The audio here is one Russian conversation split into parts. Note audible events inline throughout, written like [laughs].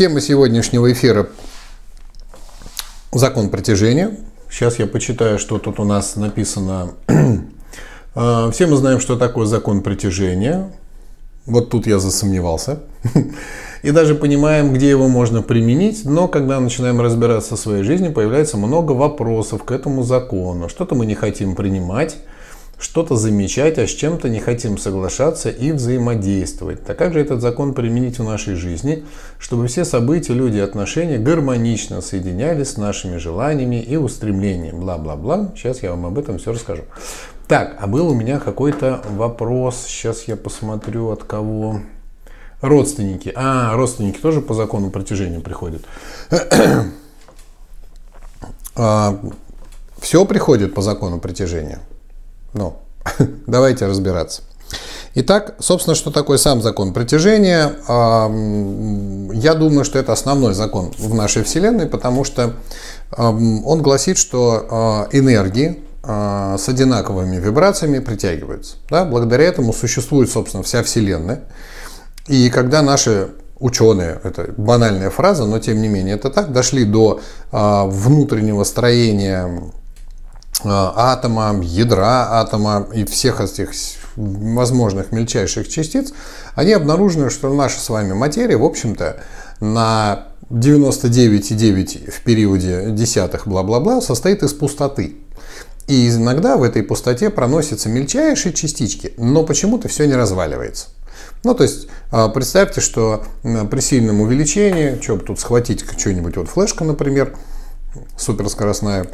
Тема сегодняшнего эфира – закон притяжения. Сейчас я почитаю, что тут у нас написано. [clears throat] А, все мы знаем, что такое закон притяжения. Вот тут я засомневался. [laughs] И даже понимаем, где его можно применить, но когда начинаем разбираться в своей жизни, появляется много вопросов к этому закону. Что-то мы не хотим принимать, что-то замечать, а с чем-то не хотим соглашаться и взаимодействовать. Так как же этот закон применить в нашей жизни, чтобы все события, люди отношения гармонично соединялись с нашими желаниями и устремлениями? Бла-бла-бла. Сейчас я вам об этом все расскажу. Так, а был у меня какой-то вопрос. Сейчас я посмотрю от кого. Родственники. А, родственники тоже по закону притяжения приходят. [clears throat] а, все приходит по закону притяжения. Ну, [laughs] давайте разбираться. Итак, собственно, что такое сам закон притяжения? Я думаю, что это основной закон в нашей Вселенной, потому что он гласит, что а, энергии а, с одинаковыми вибрациями притягиваются. Да? Благодаря этому существует, собственно, вся Вселенная. И когда наши ученые, это банальная фраза, но тем не менее это так, дошли до а, внутреннего строения атома, ядра атома и всех этих возможных мельчайших частиц, они обнаружили, что наша с вами материя, в общем-то, на 99,9 в периоде десятых бла-бла-бла состоит из пустоты. И иногда в этой пустоте проносятся мельчайшие частички, но почему-то все не разваливается. Ну, то есть, э, представьте, что при сильном увеличении, что бы тут схватить что-нибудь, вот флешка, например, суперскоростная,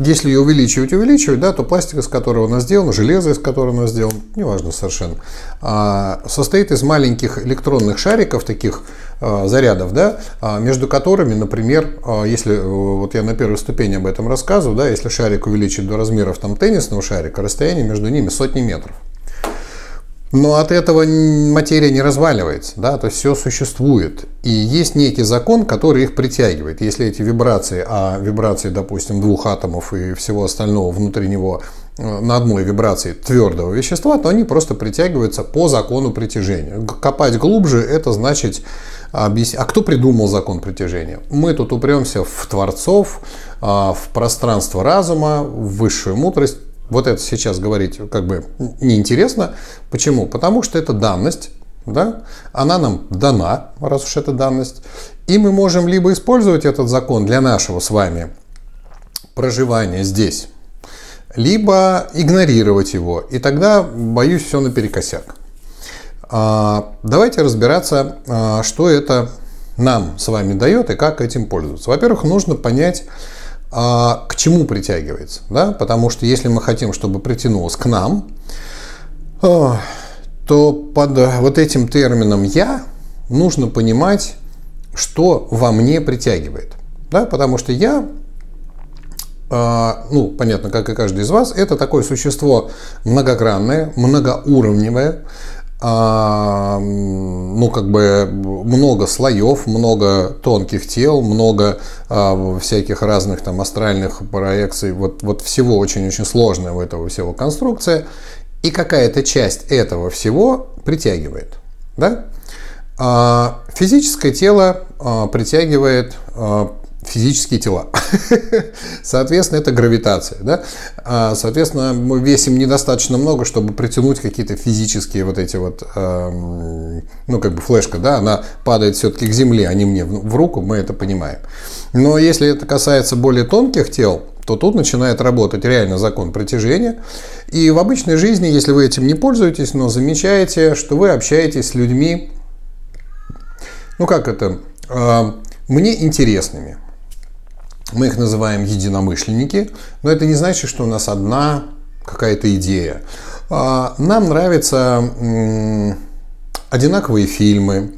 если ее увеличивать, увеличивать, да, то пластик, из которого она сделана, железо, из которого она сделана, неважно совершенно, а, состоит из маленьких электронных шариков, таких а, зарядов, да, между которыми, например, если, вот я на первой ступени об этом рассказываю, да, если шарик увеличить до размеров там, теннисного шарика, расстояние между ними сотни метров. Но от этого материя не разваливается, да, то есть все существует. И есть некий закон, который их притягивает. Если эти вибрации, а вибрации, допустим, двух атомов и всего остального внутри него э, на одной вибрации твердого вещества, то они просто притягиваются по закону притяжения. Копать глубже – это значит объяснить. А кто придумал закон притяжения? Мы тут упремся в творцов, а, в пространство разума, в высшую мудрость. Вот это сейчас говорить как бы неинтересно. Почему? Потому что это данность, да? она нам дана, раз уж это данность. И мы можем либо использовать этот закон для нашего с вами проживания здесь, либо игнорировать его. И тогда, боюсь, все наперекосяк. А, давайте разбираться, а, что это нам с вами дает и как этим пользоваться. Во-первых, нужно понять, а к чему притягивается. Да? Потому что если мы хотим, чтобы притянулось к нам, а, то под вот этим термином «я» нужно понимать, что во мне притягивает. Да? Потому что я, а, ну, понятно, как и каждый из вас, это такое существо многогранное, многоуровневое, ну, как бы много слоев, много тонких тел, много а, всяких разных там астральных проекций, вот, вот всего очень-очень сложная у этого всего конструкция, и какая-то часть этого всего притягивает, да? А, физическое тело а, притягивает а, физические тела. [laughs] Соответственно, это гравитация. Да? А, соответственно, мы весим недостаточно много, чтобы притянуть какие-то физические вот эти вот, ну, как бы флешка, да, она падает все-таки к земле, а не мне в руку, мы это понимаем. Но если это касается более тонких тел, то тут начинает работать реально закон притяжения. И в обычной жизни, если вы этим не пользуетесь, но замечаете, что вы общаетесь с людьми, ну как это, а, мне интересными. Мы их называем единомышленники, но это не значит, что у нас одна какая-то идея. А, нам нравятся одинаковые фильмы,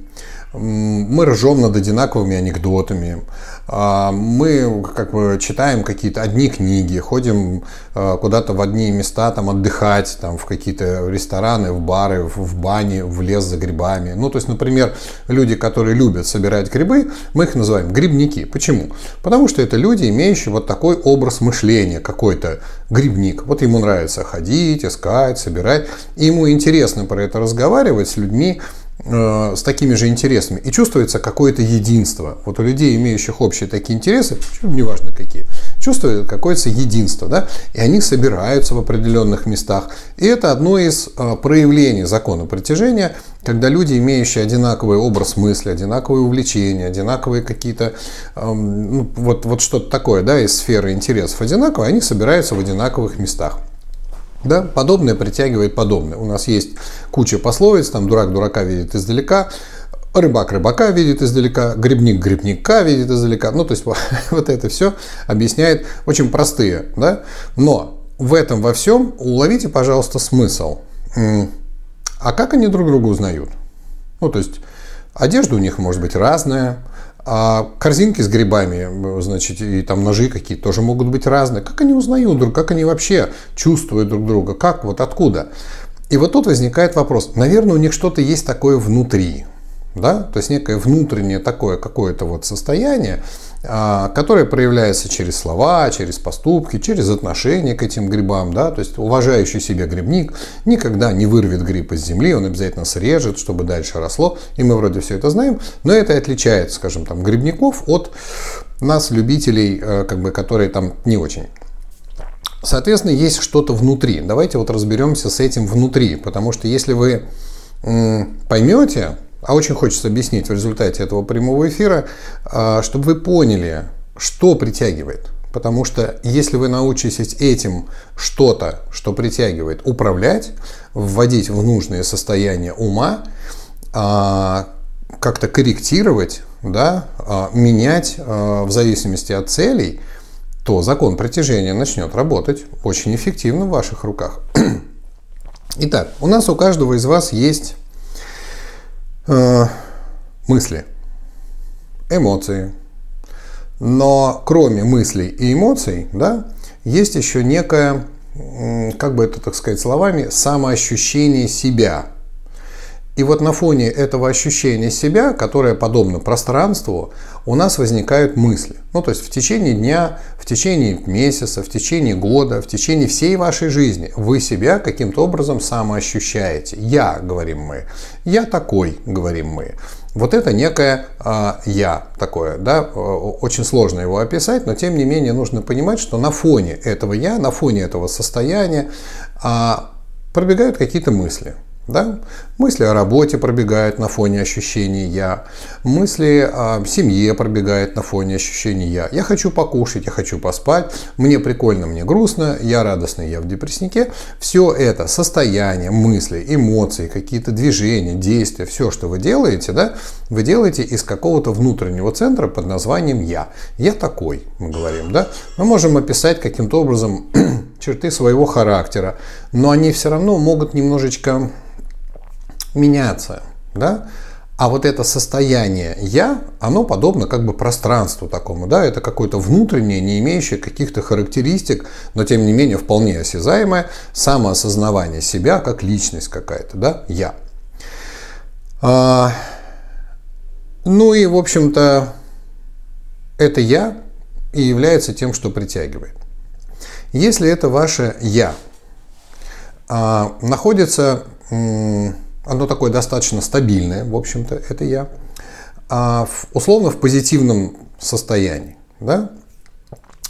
мы ржем над одинаковыми анекдотами, а, мы как бы читаем какие-то одни книги, ходим а, куда-то в одни места там отдыхать, там в какие-то рестораны, в бары, в бани, в лес за грибами. Ну, то есть, например, люди, которые любят собирать грибы, мы их называем грибники. Почему? Потому что это люди, имеющие вот такой образ мышления, какой-то грибник. Вот ему нравится ходить, искать, собирать. И ему интересно про это разговаривать с людьми, э, с такими же интересами. И чувствуется какое-то единство. Вот у людей, имеющих общие такие интересы, неважно какие, чувствуют какое-то единство. Да? И они собираются в определенных местах. И это одно из э, проявлений закона притяжения, когда люди, имеющие одинаковый образ мысли, одинаковые увлечения, одинаковые какие-то, эм, ну, вот, вот что-то такое, да, из сферы интересов одинаковые, они собираются в одинаковых местах. Да, подобное притягивает подобное. У нас есть куча пословиц, там дурак дурака видит издалека, рыбак рыбака видит издалека, грибник грибника видит издалека. Ну, то есть [laughs] вот это все объясняет очень простые, да. Но в этом во всем уловите, пожалуйста, смысл. А как они друг друга узнают? Ну, то есть одежда у них может быть разная, а корзинки с грибами, значит, и там ножи какие-то тоже могут быть разные. Как они узнают друг, как они вообще чувствуют друг друга, как, вот откуда? И вот тут возникает вопрос. Наверное, у них что-то есть такое внутри, да? То есть некое внутреннее такое какое-то вот состояние, которое проявляется через слова, через поступки, через отношение к этим грибам. Да? То есть уважающий себя грибник никогда не вырвет гриб из земли, он обязательно срежет, чтобы дальше росло. И мы вроде все это знаем, но это отличает, скажем, там, грибников от нас, любителей, э, как бы, которые там не очень. Соответственно, есть что-то внутри. Давайте вот разберемся с этим внутри, потому что если вы поймете, а очень хочется объяснить в результате этого прямого эфира, а, чтобы вы поняли, что притягивает. Потому что если вы научитесь этим что-то, что притягивает, управлять, вводить в нужное состояние ума, а, как-то корректировать, да, а, менять в зависимости от целей, то закон притяжения начнет работать очень эффективно в ваших руках. [clears throat] Итак, у нас у каждого из вас есть э, мысли, эмоции. Но кроме мыслей и эмоций, да, есть еще некое, как бы это так сказать словами, самоощущение себя – и вот на фоне этого ощущения себя, которое подобно пространству, у нас возникают мысли. Ну, то есть в течение дня, в течение месяца, в течение года, в течение всей вашей жизни вы себя каким-то образом самоощущаете. Я, говорим мы. Я такой, говорим мы. Вот это некое а, я такое, да, очень сложно его описать, но тем не менее нужно понимать, что на фоне этого я, на фоне этого состояния а, пробегают какие-то мысли. Да? Мысли о работе пробегают на фоне ощущений «я». Мысли о семье пробегают на фоне ощущений «я». Я хочу покушать, я хочу поспать, мне прикольно, мне грустно, я радостный, я в депресснике. Все это состояние, мысли, эмоции, какие-то движения, действия, все, что вы делаете, да, вы делаете из какого-то внутреннего центра под названием «я». Я такой, мы говорим. Да? Мы можем описать каким-то образом [clears throat] черты своего характера, но они все равно могут немножечко меняться, да? А вот это состояние «я», оно подобно как бы пространству такому, да, это какое-то внутреннее, не имеющее каких-то характеристик, но тем не менее вполне осязаемое самоосознавание себя как личность какая-то, да, «я». А, ну и, в общем-то, это «я» и является тем, что притягивает. Если это ваше «я», а, находится оно такое достаточно стабильное, в общем-то, это я, а в, условно в позитивном состоянии. Да?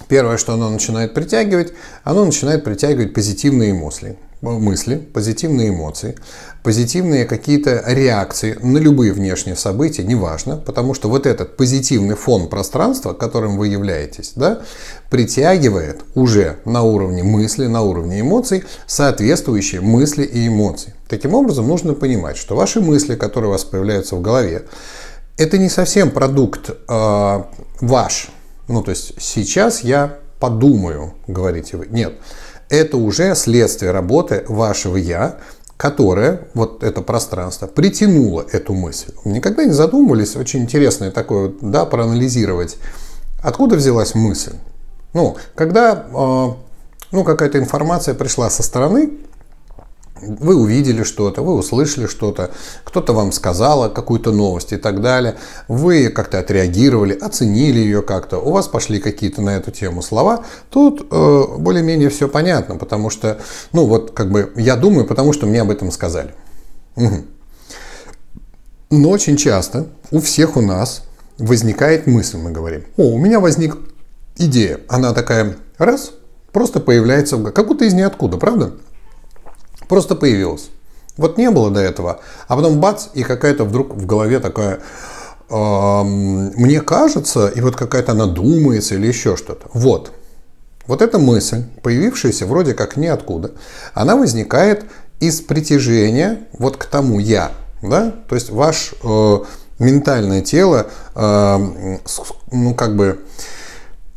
Первое, что оно начинает притягивать, оно начинает притягивать позитивные мысли, мысли, позитивные эмоции, позитивные какие-то реакции на любые внешние события, неважно, потому что вот этот позитивный фон пространства, которым вы являетесь, да, притягивает уже на уровне мысли, на уровне эмоций соответствующие мысли и эмоции. Таким образом, нужно понимать, что ваши мысли, которые у вас появляются в голове, это не совсем продукт э, ваш. Ну, то есть сейчас я подумаю, говорите вы. Нет, это уже следствие работы вашего я, которое, вот это пространство, притянуло эту мысль. Никогда не задумывались, очень интересное такое, да, проанализировать, откуда взялась мысль. Ну, когда э, ну, какая-то информация пришла со стороны, вы увидели что-то, вы услышали что-то, кто-то вам сказал какую-то новость и так далее. Вы как-то отреагировали, оценили ее как-то, у вас пошли какие-то на эту тему слова. Тут э, более-менее все понятно, потому что, ну вот как бы я думаю, потому что мне об этом сказали. Угу. Но очень часто у всех у нас возникает мысль, мы говорим, о, у меня возник идея. Она такая, раз, просто появляется, как будто из ниоткуда, правда? Просто появилась. Вот не было до этого, а потом бац, и какая-то вдруг в голове такая, мне кажется, и вот какая-то она думается или еще что-то. Вот. Вот эта мысль, появившаяся вроде как ниоткуда, она возникает из притяжения вот к тому «я». Да? То есть ваш э, ментальное тело, э, ну как бы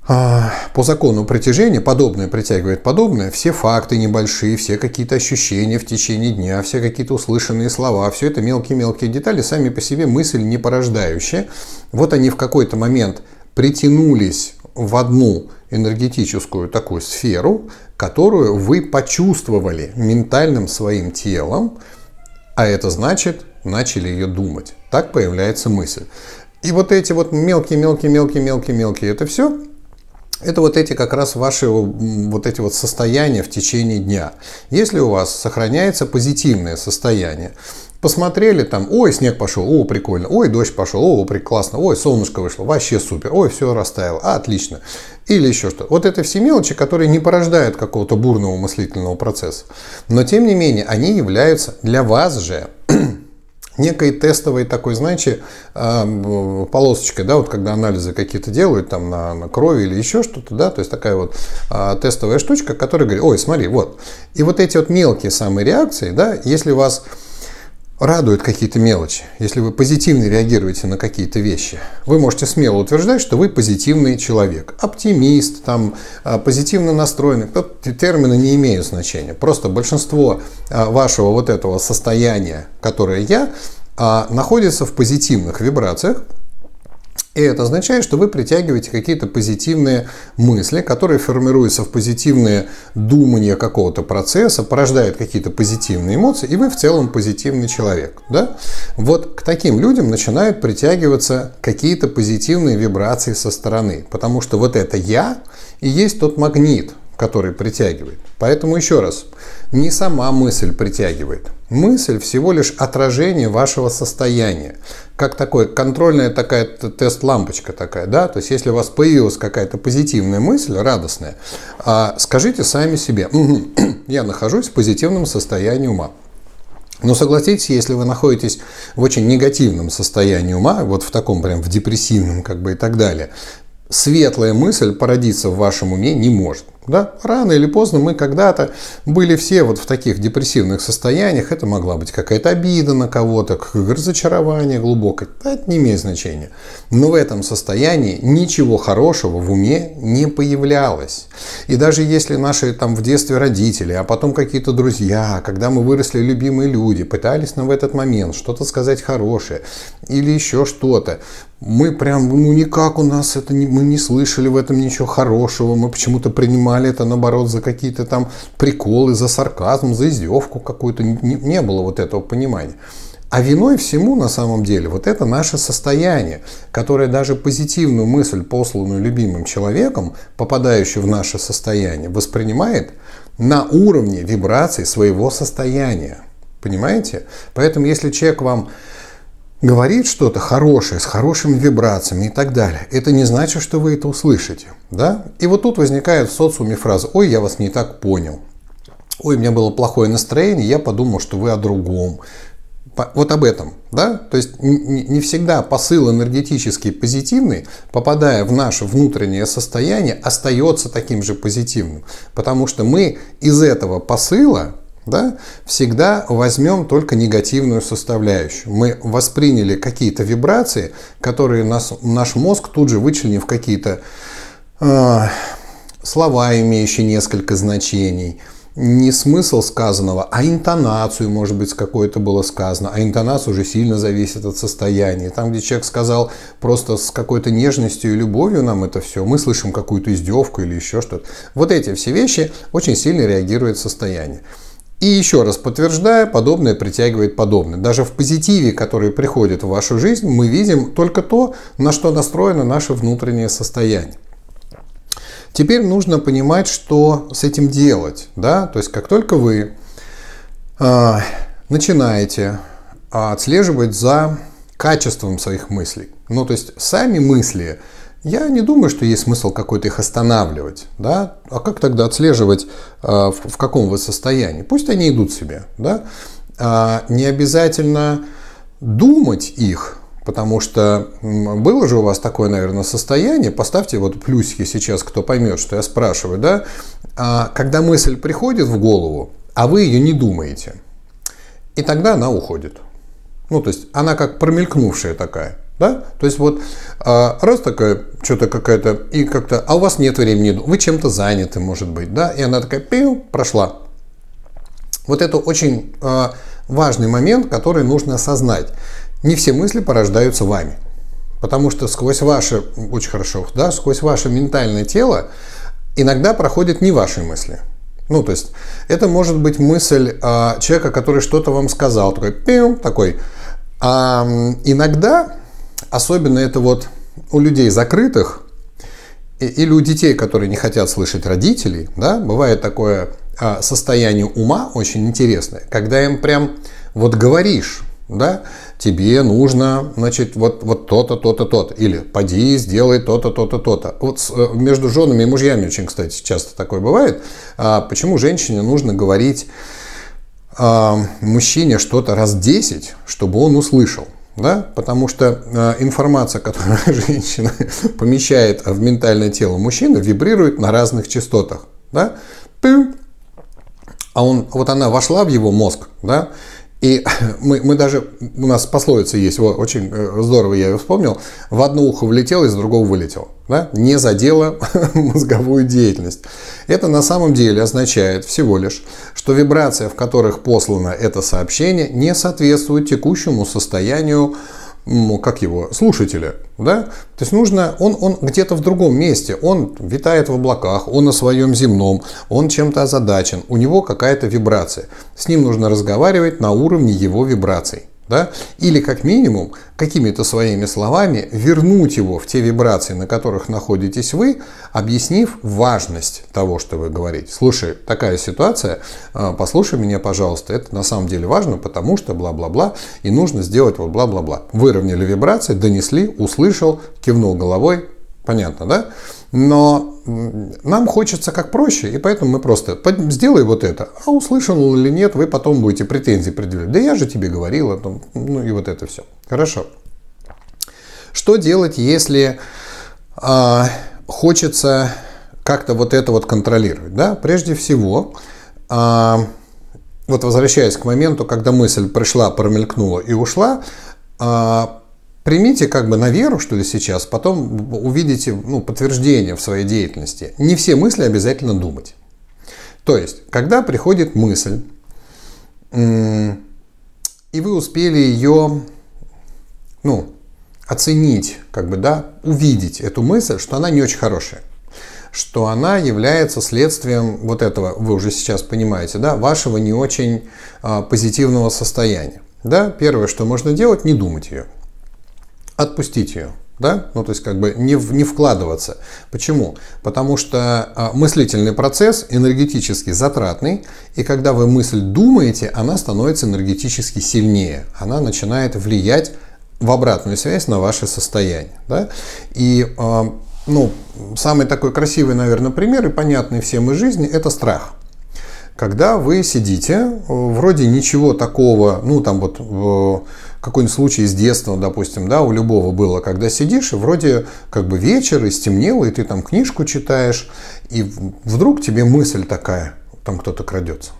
по закону притяжения подобное притягивает подобное, все факты небольшие, все какие-то ощущения в течение дня, все какие-то услышанные слова, все это мелкие-мелкие детали, сами по себе мысль не порождающая. Вот они в какой-то момент притянулись в одну энергетическую такую сферу, которую вы почувствовали ментальным своим телом, а это значит, начали ее думать. Так появляется мысль. И вот эти вот мелкие, мелкие, мелкие, мелкие, мелкие, это все, это вот эти как раз ваши вот эти вот состояния в течение дня. Если у вас сохраняется позитивное состояние, посмотрели там, ой, снег пошел, о, прикольно, ой, дождь пошел, о, прекрасно, ой, солнышко вышло, вообще супер, ой, все растаяло, а, отлично. Или еще что. Вот это все мелочи, которые не порождают какого-то бурного мыслительного процесса. Но, тем не менее, они являются для вас же некой тестовой такой, знаете, а, полосочкой, да, вот когда анализы какие-то делают там на, на крови или еще что-то, да, то есть такая вот а, тестовая штучка, которая говорит, ой, смотри, вот. И вот эти вот мелкие самые реакции, да, если вас радуют какие-то мелочи, если вы позитивно реагируете на какие-то вещи, вы можете смело утверждать, что вы позитивный человек. Оптимист, там, а, позитивно настроенный. Термины не имеют значения. Просто большинство а, вашего вот этого состояния, которое я, а, находится в позитивных вибрациях, и это означает, что вы притягиваете какие-то позитивные мысли, которые формируются в позитивные думания какого-то процесса, порождают какие-то позитивные эмоции, и вы в целом позитивный человек. Да? Вот к таким людям начинают притягиваться какие-то позитивные вибрации со стороны, потому что вот это «я» и есть тот магнит, который притягивает. Поэтому еще раз, не сама мысль притягивает. Мысль всего лишь отражение вашего состояния. Как такой контрольная такая тест-лампочка такая, да? То есть, если у вас появилась какая-то позитивная мысль, радостная, а, скажите сами себе, [clears throat] я нахожусь в позитивном состоянии ума. Но согласитесь, если вы находитесь в очень негативном состоянии ума, вот в таком прям в депрессивном как бы и так далее, светлая мысль породиться в вашем уме не может. Да? Рано или поздно мы когда-то были все вот в таких депрессивных состояниях. Это могла быть какая-то обида на кого-то, разочарование глубокое. Это не имеет значения. Но в этом состоянии ничего хорошего в уме не появлялось. И даже если наши там в детстве родители, а потом какие-то друзья, когда мы выросли любимые люди, пытались нам в этот момент что-то сказать хорошее или еще что-то, мы прям, ну никак у нас это, не, мы не слышали в этом ничего хорошего, мы почему-то принимали это наоборот за какие-то там приколы, за сарказм, за издевку какую-то, не, не было вот этого понимания. А виной всему на самом деле вот это наше состояние, которое даже позитивную мысль, посланную любимым человеком, попадающую в наше состояние, воспринимает на уровне вибраций своего состояния. Понимаете? Поэтому если человек вам говорит что-то хорошее, с хорошими вибрациями и так далее, это не значит, что вы это услышите. Да? И вот тут возникает в социуме фраза «Ой, я вас не так понял». «Ой, у меня было плохое настроение, я подумал, что вы о другом». Вот об этом, да? То есть не всегда посыл энергетический позитивный, попадая в наше внутреннее состояние, остается таким же позитивным. Потому что мы из этого посыла да, всегда возьмем только негативную составляющую. Мы восприняли какие-то вибрации, которые нас, наш мозг тут же вычленил в какие-то э, слова, имеющие несколько значений, не смысл сказанного, а интонацию, может быть, какое-то было сказано. А интонация уже сильно зависит от состояния. Там, где человек сказал просто с какой-то нежностью и любовью нам это все, мы слышим какую-то издевку или еще что-то. Вот эти все вещи очень сильно реагируют состояние. И еще раз подтверждая, подобное притягивает подобное. Даже в позитиве, который приходит в вашу жизнь, мы видим только то, на что настроено наше внутреннее состояние. Теперь нужно понимать, что с этим делать. Да? То есть, как только вы э, начинаете отслеживать за качеством своих мыслей. Ну, то есть сами мысли, я не думаю, что есть смысл какой-то их останавливать. Да? А как тогда отслеживать, э, в, каком вы состоянии? Пусть они идут себе. Да? А не обязательно думать их, Потому что было же у вас такое, наверное, состояние, поставьте вот плюсики сейчас, кто поймет, что я спрашиваю, да, а, когда мысль приходит в голову, а вы ее не думаете, и тогда она уходит. Ну, то есть она как промелькнувшая такая. Да? То есть вот а, раз такая, что-то какая-то, и как-то, а у вас нет времени, вы чем-то заняты, может быть, да, и она такая, пиу, прошла. Вот это очень а, важный момент, который нужно осознать. Не все мысли порождаются вами. Потому что сквозь ваше, очень хорошо, да, сквозь ваше ментальное тело иногда проходят не ваши мысли. Ну, то есть, это может быть мысль а, человека, который что-то вам сказал, такой, пиу, такой. А иногда, особенно это вот у людей закрытых, или у детей, которые не хотят слышать родителей, да, бывает такое а, состояние ума очень интересное, когда им прям вот говоришь, да, тебе нужно, значит, вот, вот то-то, то-то, то-то, или поди, сделай то-то, то-то, то-то. Вот э, между женами и мужьями очень, кстати, часто такое бывает. А почему женщине нужно говорить а, мужчине что-то раз 10, чтобы он услышал? Да? Потому что э, информация, которую [laughs] женщина [laughs] помещает в ментальное тело мужчины, вибрирует на разных частотах. Да? А он, вот она вошла в его мозг, да, и [clears throat] мы, мы даже, у нас пословица есть, вот, очень э, здорово я ее вспомнил, в одно ухо влетел, из другого вылетел. Да? Не задело [laughs] мозговую деятельность. Это на самом деле означает всего лишь, что вибрация, в которых послано это сообщение, не соответствует текущему состоянию как его, слушателя, да? То есть нужно, он, он где-то в другом месте, он витает в облаках, он на своем земном, он чем-то озадачен, у него какая-то вибрация. С ним нужно разговаривать на уровне его вибраций да? или как минимум какими-то своими словами вернуть его в те вибрации, на которых находитесь вы, объяснив важность того, что вы говорите. Слушай, такая ситуация, а, послушай меня, пожалуйста, это на самом деле важно, потому что бла-бла-бла, и нужно сделать вот бла-бла-бла. Выровняли вибрации, донесли, услышал, кивнул головой, понятно, да? Но нам хочется как проще, и поэтому мы просто сделай вот это, а услышал или нет, вы потом будете претензии предъявлять. Да я же тебе говорила, ну и вот это все. Хорошо. Что делать, если а, хочется как-то вот это вот контролировать? Да? Прежде всего, а, вот возвращаясь к моменту, когда мысль пришла, промелькнула и ушла, а, примите как бы на веру, что ли, сейчас, потом увидите ну, подтверждение в своей деятельности. Не все мысли обязательно думать. То есть, когда приходит мысль, и вы успели ее ну, оценить, как бы, да, увидеть эту мысль, что она не очень хорошая, что она является следствием вот этого, вы уже сейчас понимаете, да, вашего не очень а, позитивного состояния. Да, первое, что можно делать, не думать ее отпустить ее. Да? Ну, то есть, как бы не, не вкладываться. Почему? Потому что а, мыслительный процесс энергетически затратный, и когда вы мысль думаете, она становится энергетически сильнее. Она начинает влиять в обратную связь на ваше состояние. Да? И а, ну, самый такой красивый, наверное, пример и понятный всем из жизни – это страх. Когда вы сидите, вроде ничего такого, ну там вот какой-нибудь случай из детства, допустим, да, у любого было, когда сидишь, и вроде как бы вечер, и стемнело, и ты там книжку читаешь, и вдруг тебе мысль такая, там кто-то крадется.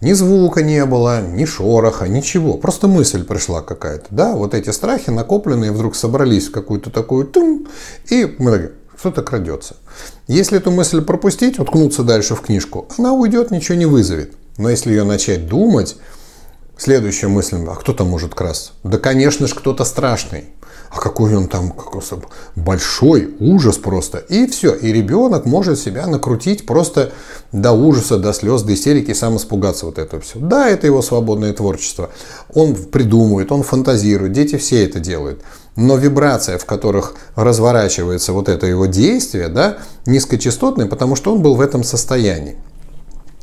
Ни звука не было, ни шороха, ничего. Просто мысль пришла какая-то. Да? Вот эти страхи накопленные вдруг собрались в какую-то такую тум, и мы такие, кто-то крадется. Если эту мысль пропустить, уткнуться дальше в книжку, она уйдет, ничего не вызовет. Но если ее начать думать, Следующая мысль, а кто там может красться? Да, конечно же, кто-то страшный. А какой он там какой большой, ужас просто. И все. И ребенок может себя накрутить просто до ужаса, до слез, до истерики, сам испугаться вот этого все. Да, это его свободное творчество. Он придумывает, он фантазирует. Дети все это делают. Но вибрация, в которых разворачивается вот это его действие, да, низкочастотная, потому что он был в этом состоянии.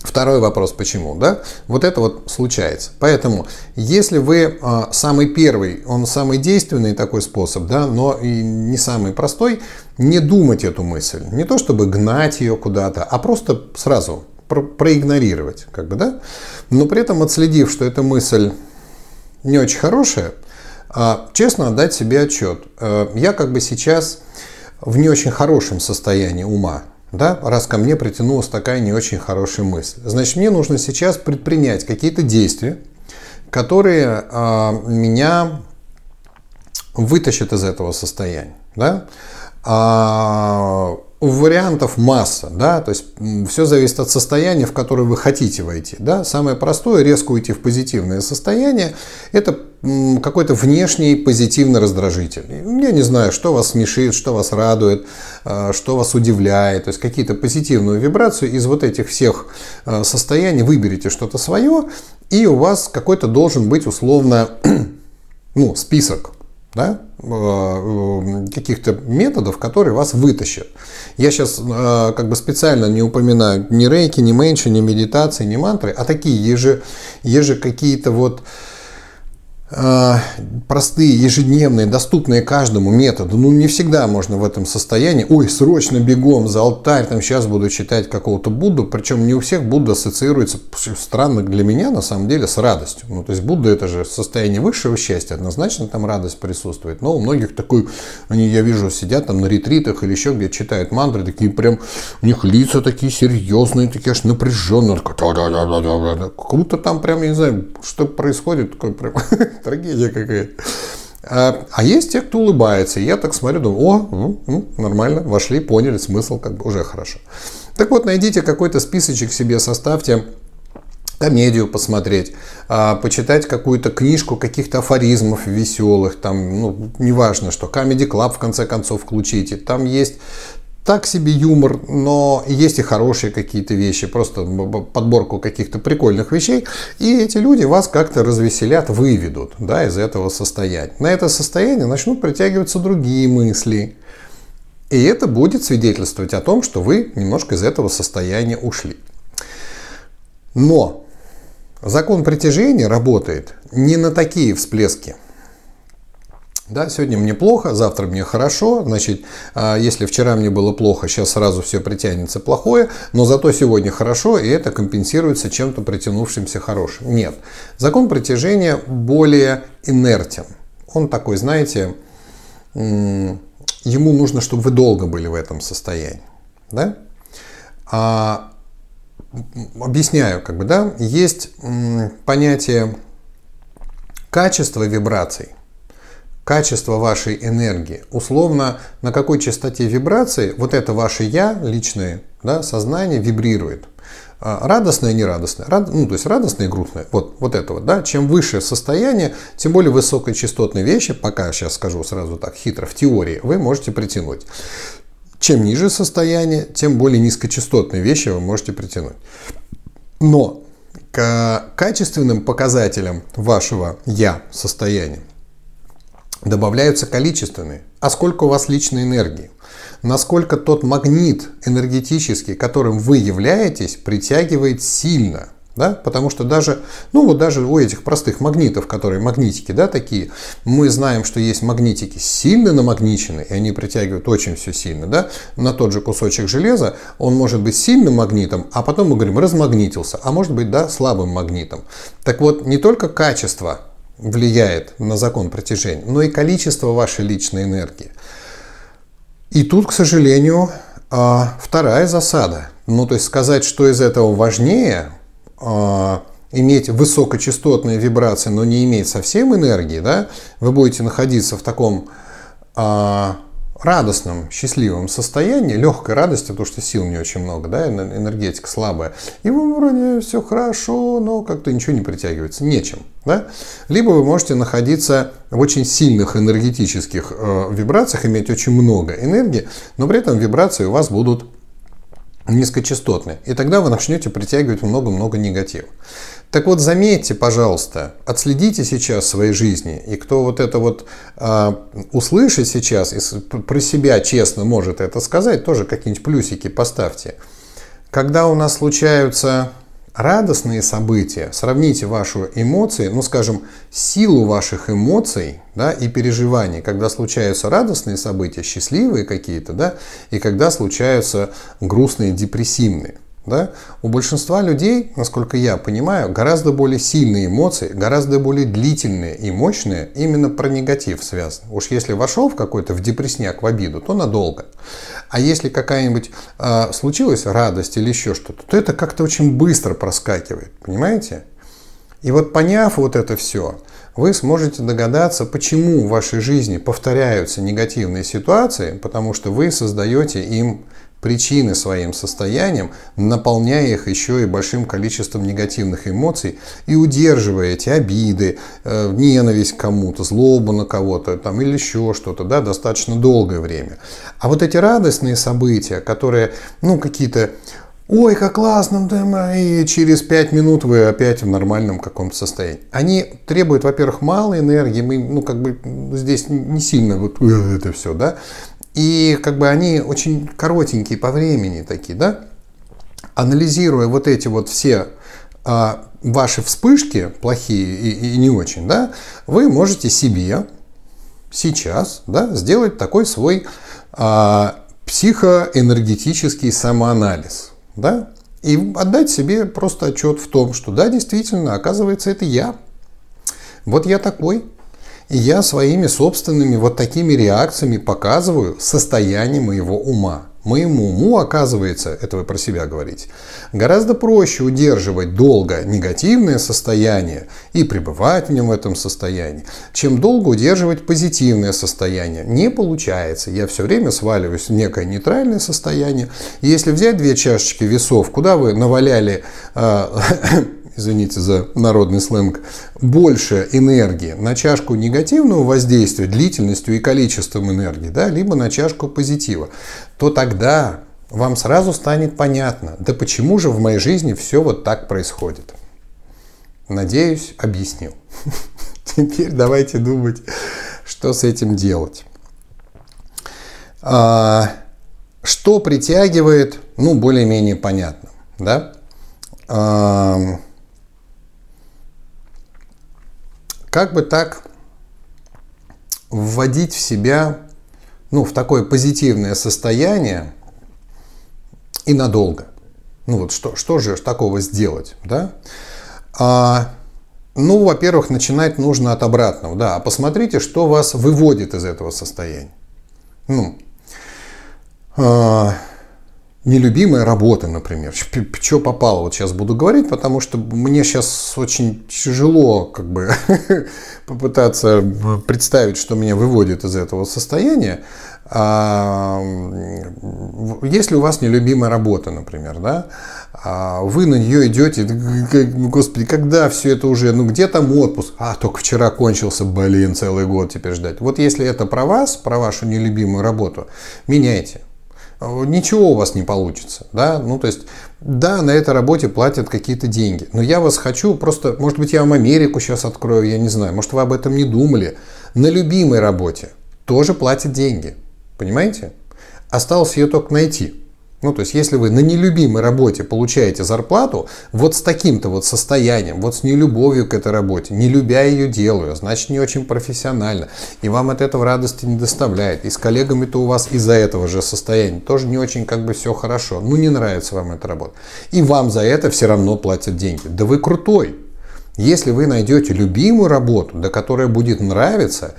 Второй вопрос, почему, да? Вот это вот случается. Поэтому, если вы э, самый первый, он самый действенный такой способ, да, но и не самый простой, не думать эту мысль. Не то, чтобы гнать ее куда-то, а просто сразу про проигнорировать, как бы, да? Но при этом отследив, что эта мысль не очень хорошая, э, честно отдать себе отчет. Э, я как бы сейчас в не очень хорошем состоянии ума да, раз ко мне притянулась такая не очень хорошая мысль. Значит, мне нужно сейчас предпринять какие-то действия, которые э, меня вытащат из этого состояния. Да? А, вариантов масса, да, то есть все зависит от состояния, в которое вы хотите войти, да. Самое простое, резко уйти в позитивное состояние, это какой-то внешний позитивный раздражитель. Я не знаю, что вас смешит, что вас радует, а, что вас удивляет, то есть какие-то позитивную вибрацию из вот этих всех а, состояний выберите что-то свое, и у вас какой-то должен быть условно [clears throat] ну, список да, каких-то методов, которые вас вытащат. Я сейчас э, как бы специально не упоминаю ни рейки, ни меньше, ни медитации, ни мантры, а такие еже, еже какие-то вот простые, ежедневные, доступные каждому методы. Ну, не всегда можно в этом состоянии. Ой, срочно бегом за алтарь, там сейчас буду читать какого-то Будду. Причем не у всех Будда ассоциируется, странно для меня, на самом деле, с радостью. Ну, то есть Будда это же состояние высшего счастья, однозначно там радость присутствует. Но у многих такой, они, я вижу, сидят там на ретритах или еще где читают мантры, такие прям, у них лица такие серьезные, такие аж напряженные. Как будто там прям, я не знаю, что происходит, такой прям [laughs] трагедия какая-то. А, а есть те, кто улыбается. И я так смотрю, думаю, о, ну, ну, нормально, вошли, поняли смысл, как бы уже хорошо. Так вот, найдите какой-то списочек себе, составьте комедию посмотреть, а, почитать какую-то книжку каких-то афоризмов веселых, там, ну, неважно что, Comedy Club в конце концов включите, там есть так себе юмор, но есть и хорошие какие-то вещи, просто подборку каких-то прикольных вещей, и эти люди вас как-то развеселят, выведут да, из этого состояния. На это состояние начнут притягиваться другие мысли, и это будет свидетельствовать о том, что вы немножко из этого состояния ушли. Но закон притяжения работает не на такие всплески – да, сегодня мне плохо, завтра мне хорошо, значит, а, если вчера мне было плохо, сейчас сразу все притянется плохое, но зато сегодня хорошо, и это компенсируется чем-то притянувшимся хорошим. Нет, закон притяжения более инертен. Он такой, знаете, ему нужно, чтобы вы долго были в этом состоянии. Да? А, объясняю, как бы, да, есть понятие качества вибраций качество вашей энергии. Условно, на какой частоте вибрации вот это ваше «я» личное, да, сознание вибрирует. А, радостное, нерадостное, рад, ну, то есть радостное и грустное, вот, вот это вот, да, чем выше состояние, тем более высокочастотные вещи, пока сейчас скажу сразу так хитро, в теории, вы можете притянуть. Чем ниже состояние, тем более низкочастотные вещи вы можете притянуть. Но к качественным показателям вашего «я» состояния добавляются количественные. А сколько у вас личной энергии? Насколько тот магнит энергетический, которым вы являетесь, притягивает сильно? Да? Потому что даже, ну вот даже у этих простых магнитов, которые магнитики, да, такие, мы знаем, что есть магнитики сильно намагничены, и они притягивают очень все сильно, да, на тот же кусочек железа, он может быть сильным магнитом, а потом мы говорим размагнитился, а может быть, да, слабым магнитом. Так вот, не только качество влияет на закон притяжения, но и количество вашей личной энергии. И тут, к сожалению, а, вторая засада. Ну, то есть сказать, что из этого важнее, а, иметь высокочастотные вибрации, но не иметь совсем энергии, да, вы будете находиться в таком а, радостном, счастливом состоянии, легкой радости, потому что сил не очень много, да, энергетика слабая, и вы вроде все хорошо, но как-то ничего не притягивается, нечем, да. Либо вы можете находиться в очень сильных энергетических э, вибрациях, иметь очень много энергии, но при этом вибрации у вас будут низкочастотные, и тогда вы начнете притягивать много-много негатива. Так вот, заметьте, пожалуйста, отследите сейчас своей жизни, и кто вот это вот э, услышит сейчас и про себя честно может это сказать, тоже какие-нибудь плюсики поставьте. Когда у нас случаются радостные события, сравните ваши эмоции, ну скажем, силу ваших эмоций да, и переживаний, когда случаются радостные события, счастливые какие-то, да, и когда случаются грустные, депрессивные. Да? У большинства людей, насколько я понимаю, гораздо более сильные эмоции, гораздо более длительные и мощные именно про негатив связаны. Уж если вошел в какой-то в депресняк, в обиду, то надолго. А если какая-нибудь э, случилась радость или еще что-то, то это как-то очень быстро проскакивает, понимаете? И вот поняв вот это все, вы сможете догадаться, почему в вашей жизни повторяются негативные ситуации, потому что вы создаете им причины своим состоянием, наполняя их еще и большим количеством негативных эмоций и удерживая эти обиды, э, ненависть кому-то, злобу на кого-то там, или еще что-то да, достаточно долгое время. А вот эти радостные события, которые ну, какие-то ой, как классно, да, и через пять минут вы опять в нормальном каком-то состоянии. Они требуют, во-первых, мало энергии, мы, ну, как бы здесь не сильно вот э, это все, да, и как бы они очень коротенькие по времени такие, да? Анализируя вот эти вот все а, ваши вспышки, плохие и, и не очень, да, вы можете себе сейчас да, сделать такой свой а, психоэнергетический самоанализ. Да? И отдать себе просто отчет в том, что да, действительно, оказывается, это я. Вот я такой. И я своими собственными вот такими реакциями показываю состояние моего ума. Моему уму, оказывается, это вы про себя говорите, гораздо проще удерживать долго негативное состояние и пребывать в нем в этом состоянии, чем долго удерживать позитивное состояние. Не получается. Я все время сваливаюсь в некое нейтральное состояние. И если взять две чашечки весов, куда вы наваляли э, извините за народный сленг, больше энергии на чашку негативного воздействия длительностью и количеством энергии, да, либо на чашку позитива, то тогда вам сразу станет понятно, да почему же в моей жизни все вот так происходит. Надеюсь, объяснил. [laughs] Теперь давайте думать, что с этим делать. А, что притягивает, ну, более-менее понятно, да? А, как бы так вводить в себя ну, в такое позитивное состояние и надолго. Ну вот что, что же такого сделать, да? А, ну, во-первых, начинать нужно от обратного, да. А посмотрите, что вас выводит из этого состояния. Ну, а, нелюбимая работа, например. Что попало, вот сейчас буду говорить, потому что мне сейчас очень тяжело как бы [laughs] попытаться представить, что меня выводит из этого состояния. А, если у вас нелюбимая работа, например, да, а вы на нее идете, господи, когда все это уже, ну где там отпуск? А, только вчера кончился, блин, целый год теперь ждать. Вот если это про вас, про вашу нелюбимую работу, меняйте ничего у вас не получится. Да? Ну, то есть, да, на этой работе платят какие-то деньги. Но я вас хочу просто, может быть, я вам Америку сейчас открою, я не знаю, может, вы об этом не думали. На любимой работе тоже платят деньги. Понимаете? Осталось ее только найти. Ну, то есть, если вы на нелюбимой работе получаете зарплату, вот с таким-то вот состоянием, вот с нелюбовью к этой работе, не любя ее делаю, значит, не очень профессионально, и вам от этого радости не доставляет, и с коллегами-то у вас из-за этого же состояния тоже не очень как бы все хорошо, ну, не нравится вам эта работа, и вам за это все равно платят деньги. Да вы крутой! Если вы найдете любимую работу, до которой будет нравиться,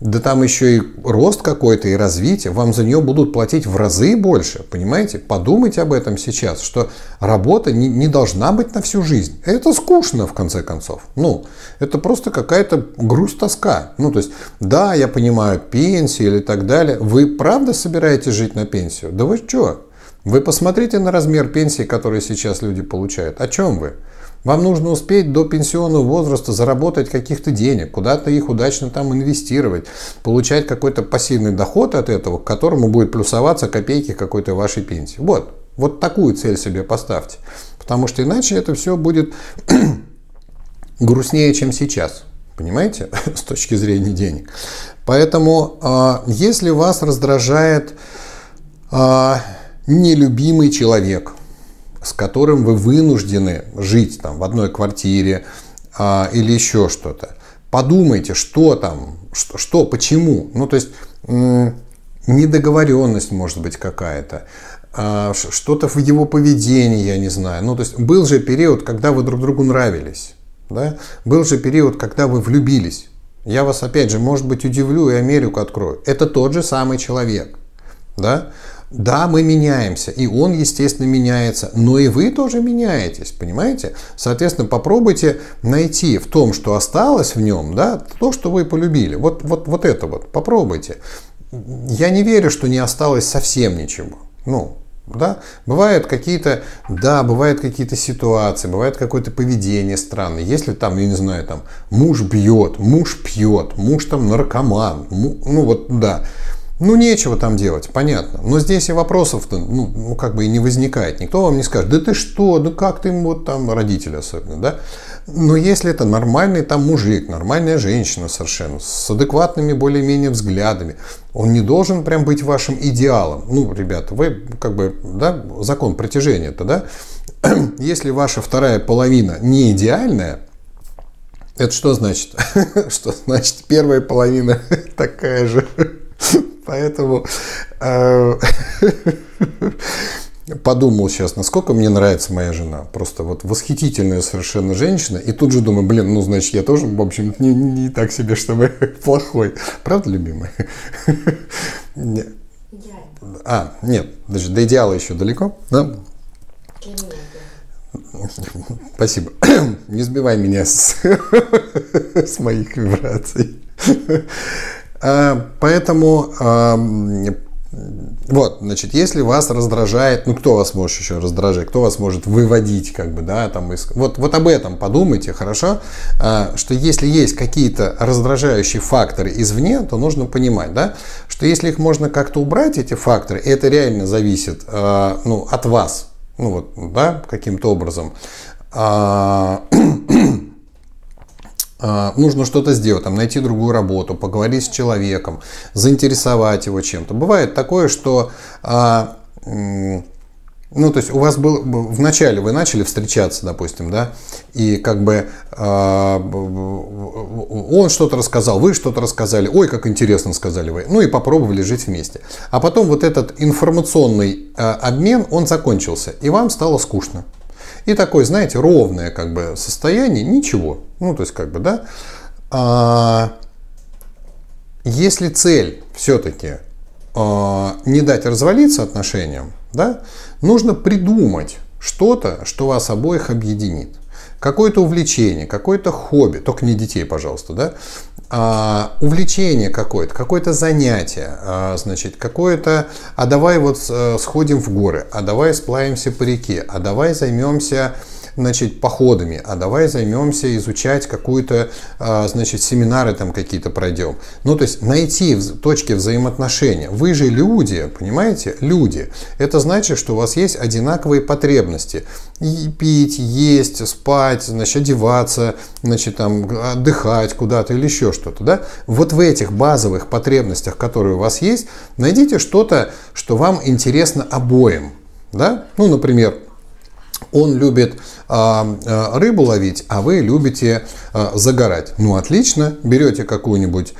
да там еще и рост какой-то и развитие, вам за нее будут платить в разы больше, понимаете? Подумайте об этом сейчас, что работа не, не должна быть на всю жизнь. Это скучно, в конце концов. Ну, это просто какая-то грусть, тоска. Ну, то есть, да, я понимаю, пенсия или так далее. Вы правда собираетесь жить на пенсию? Да вы что? Вы посмотрите на размер пенсии, который сейчас люди получают. О чем вы? Вам нужно успеть до пенсионного возраста заработать каких-то денег, куда-то их удачно там инвестировать, получать какой-то пассивный доход от этого, к которому будет плюсоваться копейки какой-то вашей пенсии. Вот, вот такую цель себе поставьте. Потому что иначе это все будет [clears throat] грустнее, чем сейчас. Понимаете? [laughs] С точки зрения денег. Поэтому, а, если вас раздражает а, нелюбимый человек, с которым вы вынуждены жить там в одной квартире а, или еще что-то. Подумайте, что там, что, что почему. Ну, то есть недоговоренность может быть какая-то, а, что-то в его поведении, я не знаю. Ну, то есть был же период, когда вы друг другу нравились. Да? Был же период, когда вы влюбились. Я вас, опять же, может быть, удивлю и Америку открою. Это тот же самый человек. Да? Да, мы меняемся, и он, естественно, меняется, но и вы тоже меняетесь, понимаете? Соответственно, попробуйте найти в том, что осталось в нем, да, то, что вы полюбили. Вот, вот, вот это вот, попробуйте. Я не верю, что не осталось совсем ничего. Ну, да? Бывают какие-то, да, бывают какие-то ситуации, бывает какое-то поведение странное. Если там, я не знаю, там муж бьет, муж пьет, муж там наркоман, му, ну вот, да. Ну, нечего там делать, понятно. Но здесь и вопросов-то, ну, ну, как бы и не возникает. Никто вам не скажет, да ты что, да как ты, вот там, родители особенно, да. Но если это нормальный там мужик, нормальная женщина совершенно, с адекватными более-менее взглядами, он не должен прям быть вашим идеалом. Ну, ребята, вы как бы, да, закон притяжения-то, да. [clears throat] Если ваша вторая половина не идеальная, это что значит? [laughs] Что значит первая половина [laughs] такая же? [laughs] Поэтому э, [laughs] подумал сейчас, насколько мне нравится моя жена. Просто вот восхитительная совершенно женщина. И тут же думаю, блин, ну, значит, я тоже, в общем, не, не так себе, чтобы [laughs] плохой. Правда, любимый? А, нет, даже до идеала еще далеко, да? Спасибо. [clears throat] Не сбивай меня с, с моих вибраций. А, поэтому вот, значит, если вас раздражает, ну кто вас может еще раздражать, кто вас может выводить, как бы, да, там, из... вот, вот об этом подумайте, хорошо, а, что если есть какие-то раздражающие факторы извне, то нужно понимать, да, что если их можно как-то убрать, эти факторы, это реально зависит, а, ну, от вас, ну вот, да, каким-то образом, а, нужно что-то сделать, там, найти другую работу, поговорить с человеком, заинтересовать его чем-то. Бывает такое, что а, ну, то есть у вас был в начале вы начали встречаться, допустим, да, и как бы э, он что-то рассказал, вы что-то рассказали, ой, как интересно сказали вы, ну и попробовали жить вместе. А потом вот этот информационный э, обмен, он закончился, и вам стало скучно. И такое, знаете, ровное как бы состояние, ничего. Ну, то есть, как бы, да. А, если цель все-таки а, не дать развалиться отношениям, да, нужно придумать что-то, что вас обоих объединит какое-то увлечение, какое-то хобби, только не детей, пожалуйста, да, а, увлечение какое-то, какое-то занятие, а, значит, какое-то, а давай вот э, сходим в горы, а давай сплавимся по реке, а давай займемся значит, походами, а давай займемся изучать какую-то, а, значит, семинары там какие-то пройдем. Ну, то есть найти точки взаимоотношения. Вы же люди, понимаете? Люди. Это значит, что у вас есть одинаковые потребности. И пить, есть, спать, значит, одеваться, значит, там, отдыхать куда-то или еще что-то, да? Вот в этих базовых потребностях, которые у вас есть, найдите что-то, что вам интересно обоим, да? Ну, например, он любит э, рыбу ловить, а вы любите э, загорать. Ну, отлично, берете какую-нибудь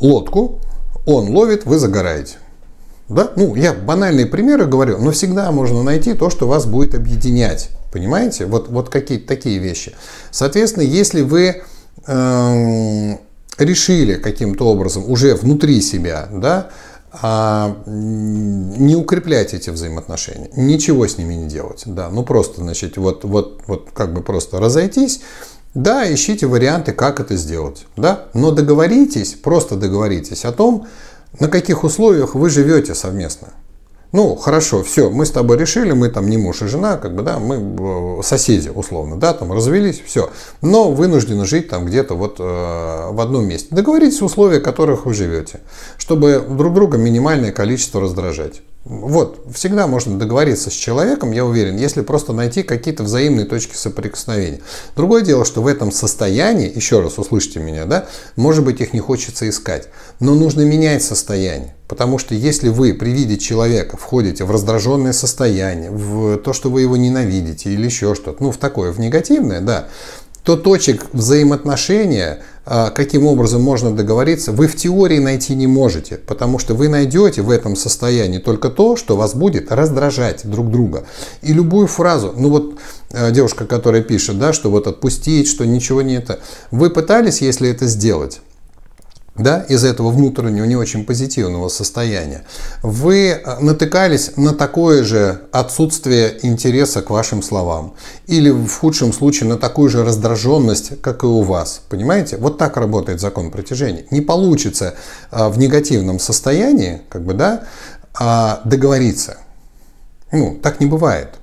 лодку, он ловит, вы загораете. Да? Ну, я банальные примеры говорю, но всегда можно найти то, что вас будет объединять. Понимаете? Вот, вот какие-то такие вещи. Соответственно, если вы э, решили каким-то образом уже внутри себя, да, а не укреплять эти взаимоотношения, ничего с ними не делать, да, ну просто, значит, вот, вот, вот как бы просто разойтись, да, ищите варианты, как это сделать, да, но договоритесь, просто договоритесь о том, на каких условиях вы живете совместно, ну, хорошо, все, мы с тобой решили, мы там не муж и жена, как бы, да, мы э, соседи, условно, да, там развелись, все. Но вынуждены жить там где-то вот э, в одном месте. Договоритесь в условиях, в которых вы живете, чтобы друг друга минимальное количество раздражать. Вот, всегда можно договориться с человеком, я уверен, если просто найти какие-то взаимные точки соприкосновения. Другое дело, что в этом состоянии, еще раз услышьте меня, да, может быть, их не хочется искать, но нужно менять состояние. Потому что если вы при виде человека входите в раздраженное состояние, в то, что вы его ненавидите или еще что-то, ну, в такое, в негативное, да, то точек взаимоотношения, каким образом можно договориться, вы в теории найти не можете, потому что вы найдете в этом состоянии только то, что вас будет раздражать друг друга. И любую фразу, ну вот э, девушка, которая пишет, да, что вот отпустить, что ничего не это, вы пытались, если это сделать, да, из этого внутреннего не очень позитивного состояния, вы э, натыкались на такое же отсутствие интереса к вашим словам. Или в худшем случае на такую же раздраженность, как и у вас. Понимаете? Вот так работает закон притяжения. Не получится э, в негативном состоянии, как бы, да, а договориться. Ну, так не бывает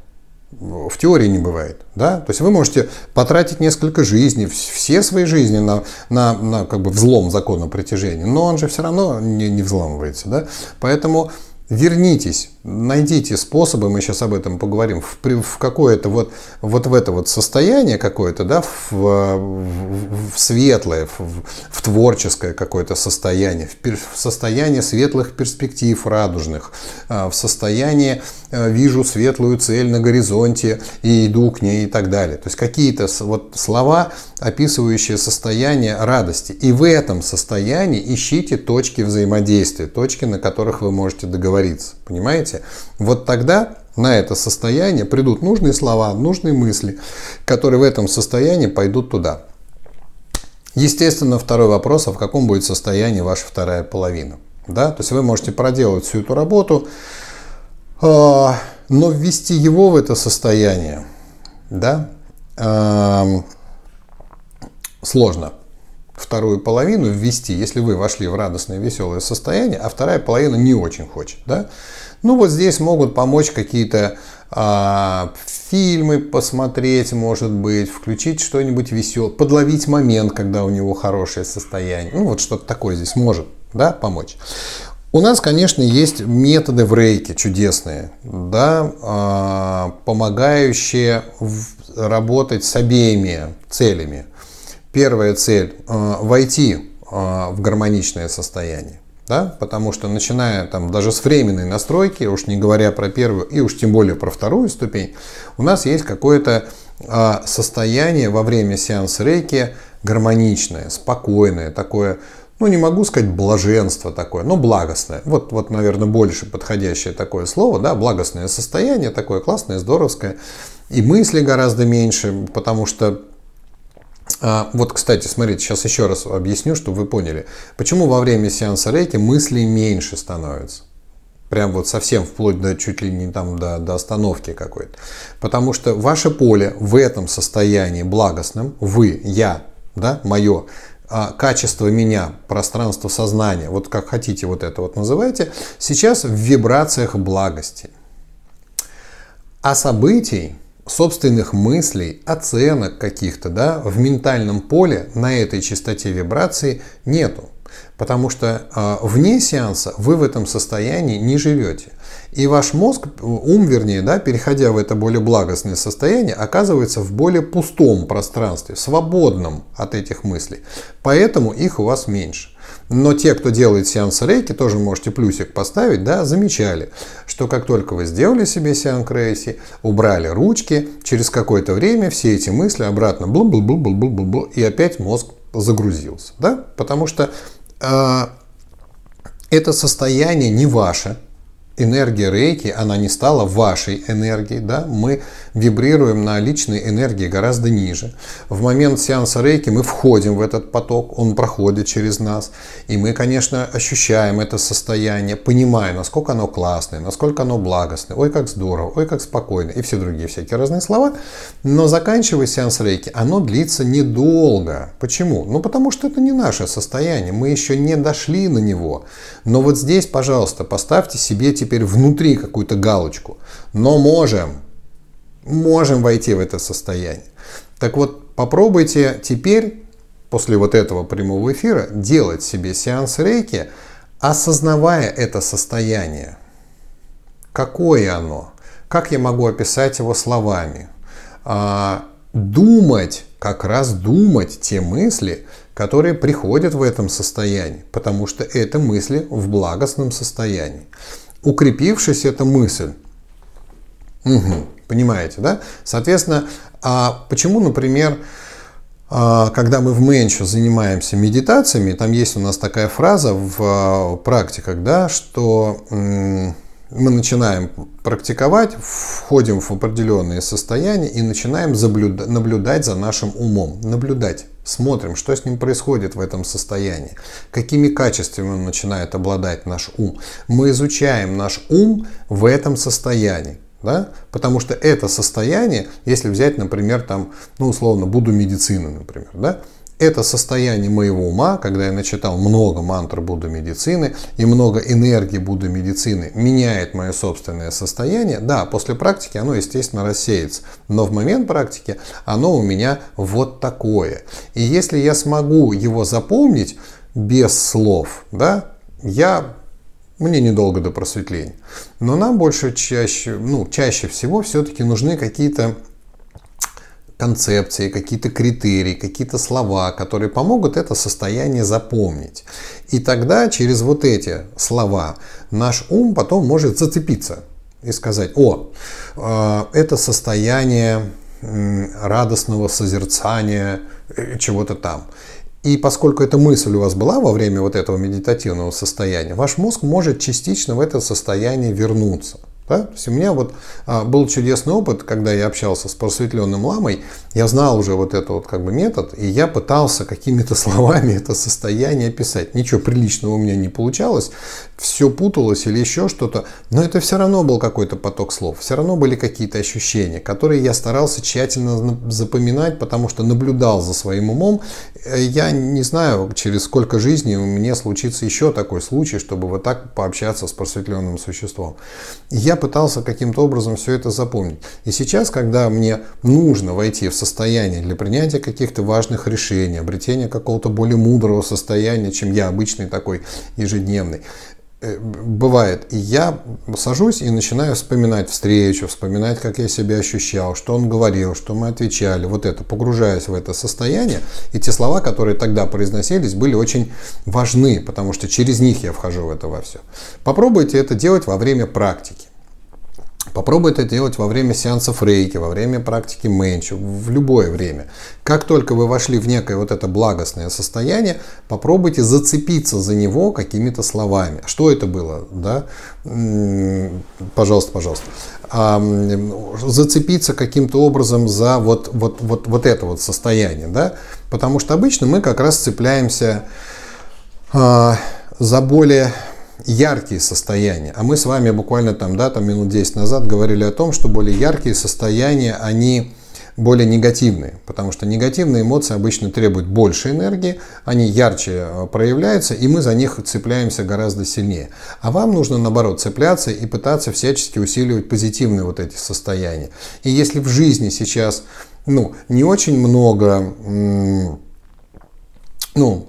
в теории не бывает. Да? То есть вы можете потратить несколько жизней, все свои жизни на, на, на как бы взлом закона притяжения, но он же все равно не, не взламывается. Да? Поэтому вернитесь, найдите способы, мы сейчас об этом поговорим, в, в какое-то вот, вот в это вот состояние какое-то, да, в, в, в светлое, в, в творческое какое-то состояние, в, в состояние светлых перспектив радужных, а, в состояние э, вижу светлую цель на горизонте и иду к ней и так далее. То есть какие-то вот слова, описывающие состояние радости. И в этом состоянии ищите точки взаимодействия, точки, на которых вы можете договориться. Понимаете? Вот тогда на это состояние придут нужные слова, нужные мысли, которые в этом состоянии пойдут туда. Естественно, второй вопрос, а в каком будет состоянии ваша вторая половина? Да? То есть вы можете проделать всю эту работу, а, но ввести его в это состояние да, сложно. Вторую половину ввести, если вы вошли в радостное, веселое состояние, а вторая половина не очень хочет. Да? Ну вот здесь могут помочь какие-то а, фильмы посмотреть, может быть, включить что-нибудь веселое, подловить момент, когда у него хорошее состояние. Ну вот что-то такое здесь может да, помочь. У нас, конечно, есть методы в рейке чудесные, да, а, помогающие работать с обеими целями. Первая цель а, – войти а, в гармоничное состояние. Да? Потому что начиная там даже с временной настройки, уж не говоря про первую и уж тем более про вторую ступень, у нас есть какое-то а, состояние во время сеанса рейки гармоничное, спокойное, такое, ну не могу сказать блаженство такое, но благостное. Вот, вот наверное, больше подходящее такое слово, да, благостное состояние, такое классное, здоровское. И мысли гораздо меньше, потому что а, вот, кстати, смотрите, сейчас еще раз объясню, чтобы вы поняли, почему во время сеанса рейки мыслей меньше становится. Прям вот совсем вплоть до чуть ли не там до, до остановки какой-то. Потому что ваше поле в этом состоянии благостном, вы, я, да, мое, а, качество меня, пространство сознания, вот как хотите вот это вот называйте, сейчас в вибрациях благости. А событий, собственных мыслей, оценок каких-то, да, в ментальном поле на этой частоте вибрации нету. Потому что э, вне сеанса вы в этом состоянии не живете. И ваш мозг, ум вернее, да, переходя в это более благостное состояние, оказывается в более пустом пространстве, свободном от этих мыслей. Поэтому их у вас меньше. Но те, кто делает сеанс рейки, тоже можете плюсик поставить, да, замечали, что как только вы сделали себе сеанс рейки, убрали ручки, через какое-то время все эти мысли обратно бл бл бл бл бл бл бл и опять мозг загрузился, да, потому что э, это состояние не ваше, энергия рейки, она не стала вашей энергией, да, мы вибрируем на личной энергии гораздо ниже. В момент сеанса рейки мы входим в этот поток, он проходит через нас, и мы, конечно, ощущаем это состояние, понимая, насколько оно классное, насколько оно благостное, ой, как здорово, ой, как спокойно, и все другие всякие разные слова, но заканчивая сеанс рейки, оно длится недолго. Почему? Ну, потому что это не наше состояние, мы еще не дошли на него. Но вот здесь, пожалуйста, поставьте себе теперь внутри какую-то галочку. Но можем, можем войти в это состояние. Так вот, попробуйте теперь, после вот этого прямого эфира, делать себе сеанс рейки, осознавая это состояние. какое оно, как я могу описать его словами. А, думать, как раз думать те мысли, которые приходят в этом состоянии, потому что это мысли в благостном состоянии. Укрепившись эта мысль, угу, понимаете, да? Соответственно, а почему, например, а, когда мы в Менчу занимаемся медитациями, там есть у нас такая фраза в а, практиках, да, что мы начинаем практиковать, входим в определенные состояния и начинаем наблюдать за нашим умом. Наблюдать. Смотрим, что с ним происходит в этом состоянии. Какими качествами он начинает обладать наш ум. Мы изучаем наш ум в этом состоянии. Да? Потому что это состояние, если взять, например, там, ну, условно, буду медицины, например, да? Это состояние моего ума, когда я начитал много мантр Будды медицины и много энергии Будды медицины, меняет мое собственное состояние. Да, после практики оно, естественно, рассеется. Но в момент практики оно у меня вот такое. И если я смогу его запомнить без слов, да, я мне недолго до просветления. Но нам больше чаще, ну, чаще всего все-таки нужны какие-то концепции, какие-то критерии, какие-то слова, которые помогут это состояние запомнить. И тогда через вот эти слова наш ум потом может зацепиться и сказать, о, э, это состояние радостного созерцания э, чего-то там. И поскольку эта мысль у вас была во время вот этого медитативного состояния, ваш мозг может частично в это состояние вернуться. Да? То есть у меня вот а, был чудесный опыт, когда я общался с просветленным ламой, я знал уже вот этот вот как бы метод, и я пытался какими-то [laughs] словами это состояние описать. Ничего приличного у меня не получалось, все путалось или еще что-то, но это все равно был какой-то поток слов, все равно были какие-то ощущения, которые я старался тщательно запоминать, потому что наблюдал за своим умом. Э, я не знаю, через сколько жизней мне случится еще такой случай, чтобы вот так пообщаться с просветленным существом. Я пытался каким-то образом все это запомнить. И сейчас, когда мне нужно войти в состояние для принятия каких-то важных решений, обретения какого-то более мудрого состояния, чем я обычный такой ежедневный, э, бывает. И я сажусь и начинаю вспоминать встречу, вспоминать, как я себя ощущал, что он говорил, что мы отвечали. Вот это, погружаясь в это состояние. И те слова, которые тогда произносились, были очень важны, потому что через них я вхожу в это во все. Попробуйте это делать во время практики. Попробуй это делать во время сеансов рейки, во время практики менчу, в любое время. Как только вы вошли в некое вот это благостное состояние, попробуйте зацепиться за него какими-то словами. Что это было? Да? Пожалуйста, пожалуйста. Зацепиться каким-то образом за вот, вот, вот, вот это вот состояние. Да? Потому что обычно мы как раз цепляемся а, за более яркие состояния. А мы с вами буквально там, да, там минут 10 назад говорили о том, что более яркие состояния, они более негативные, потому что негативные эмоции обычно требуют больше энергии, они ярче э, проявляются, и мы за них цепляемся гораздо сильнее. А вам нужно, наоборот, цепляться и пытаться всячески усиливать позитивные вот эти состояния. И если в жизни сейчас ну, не очень много ну,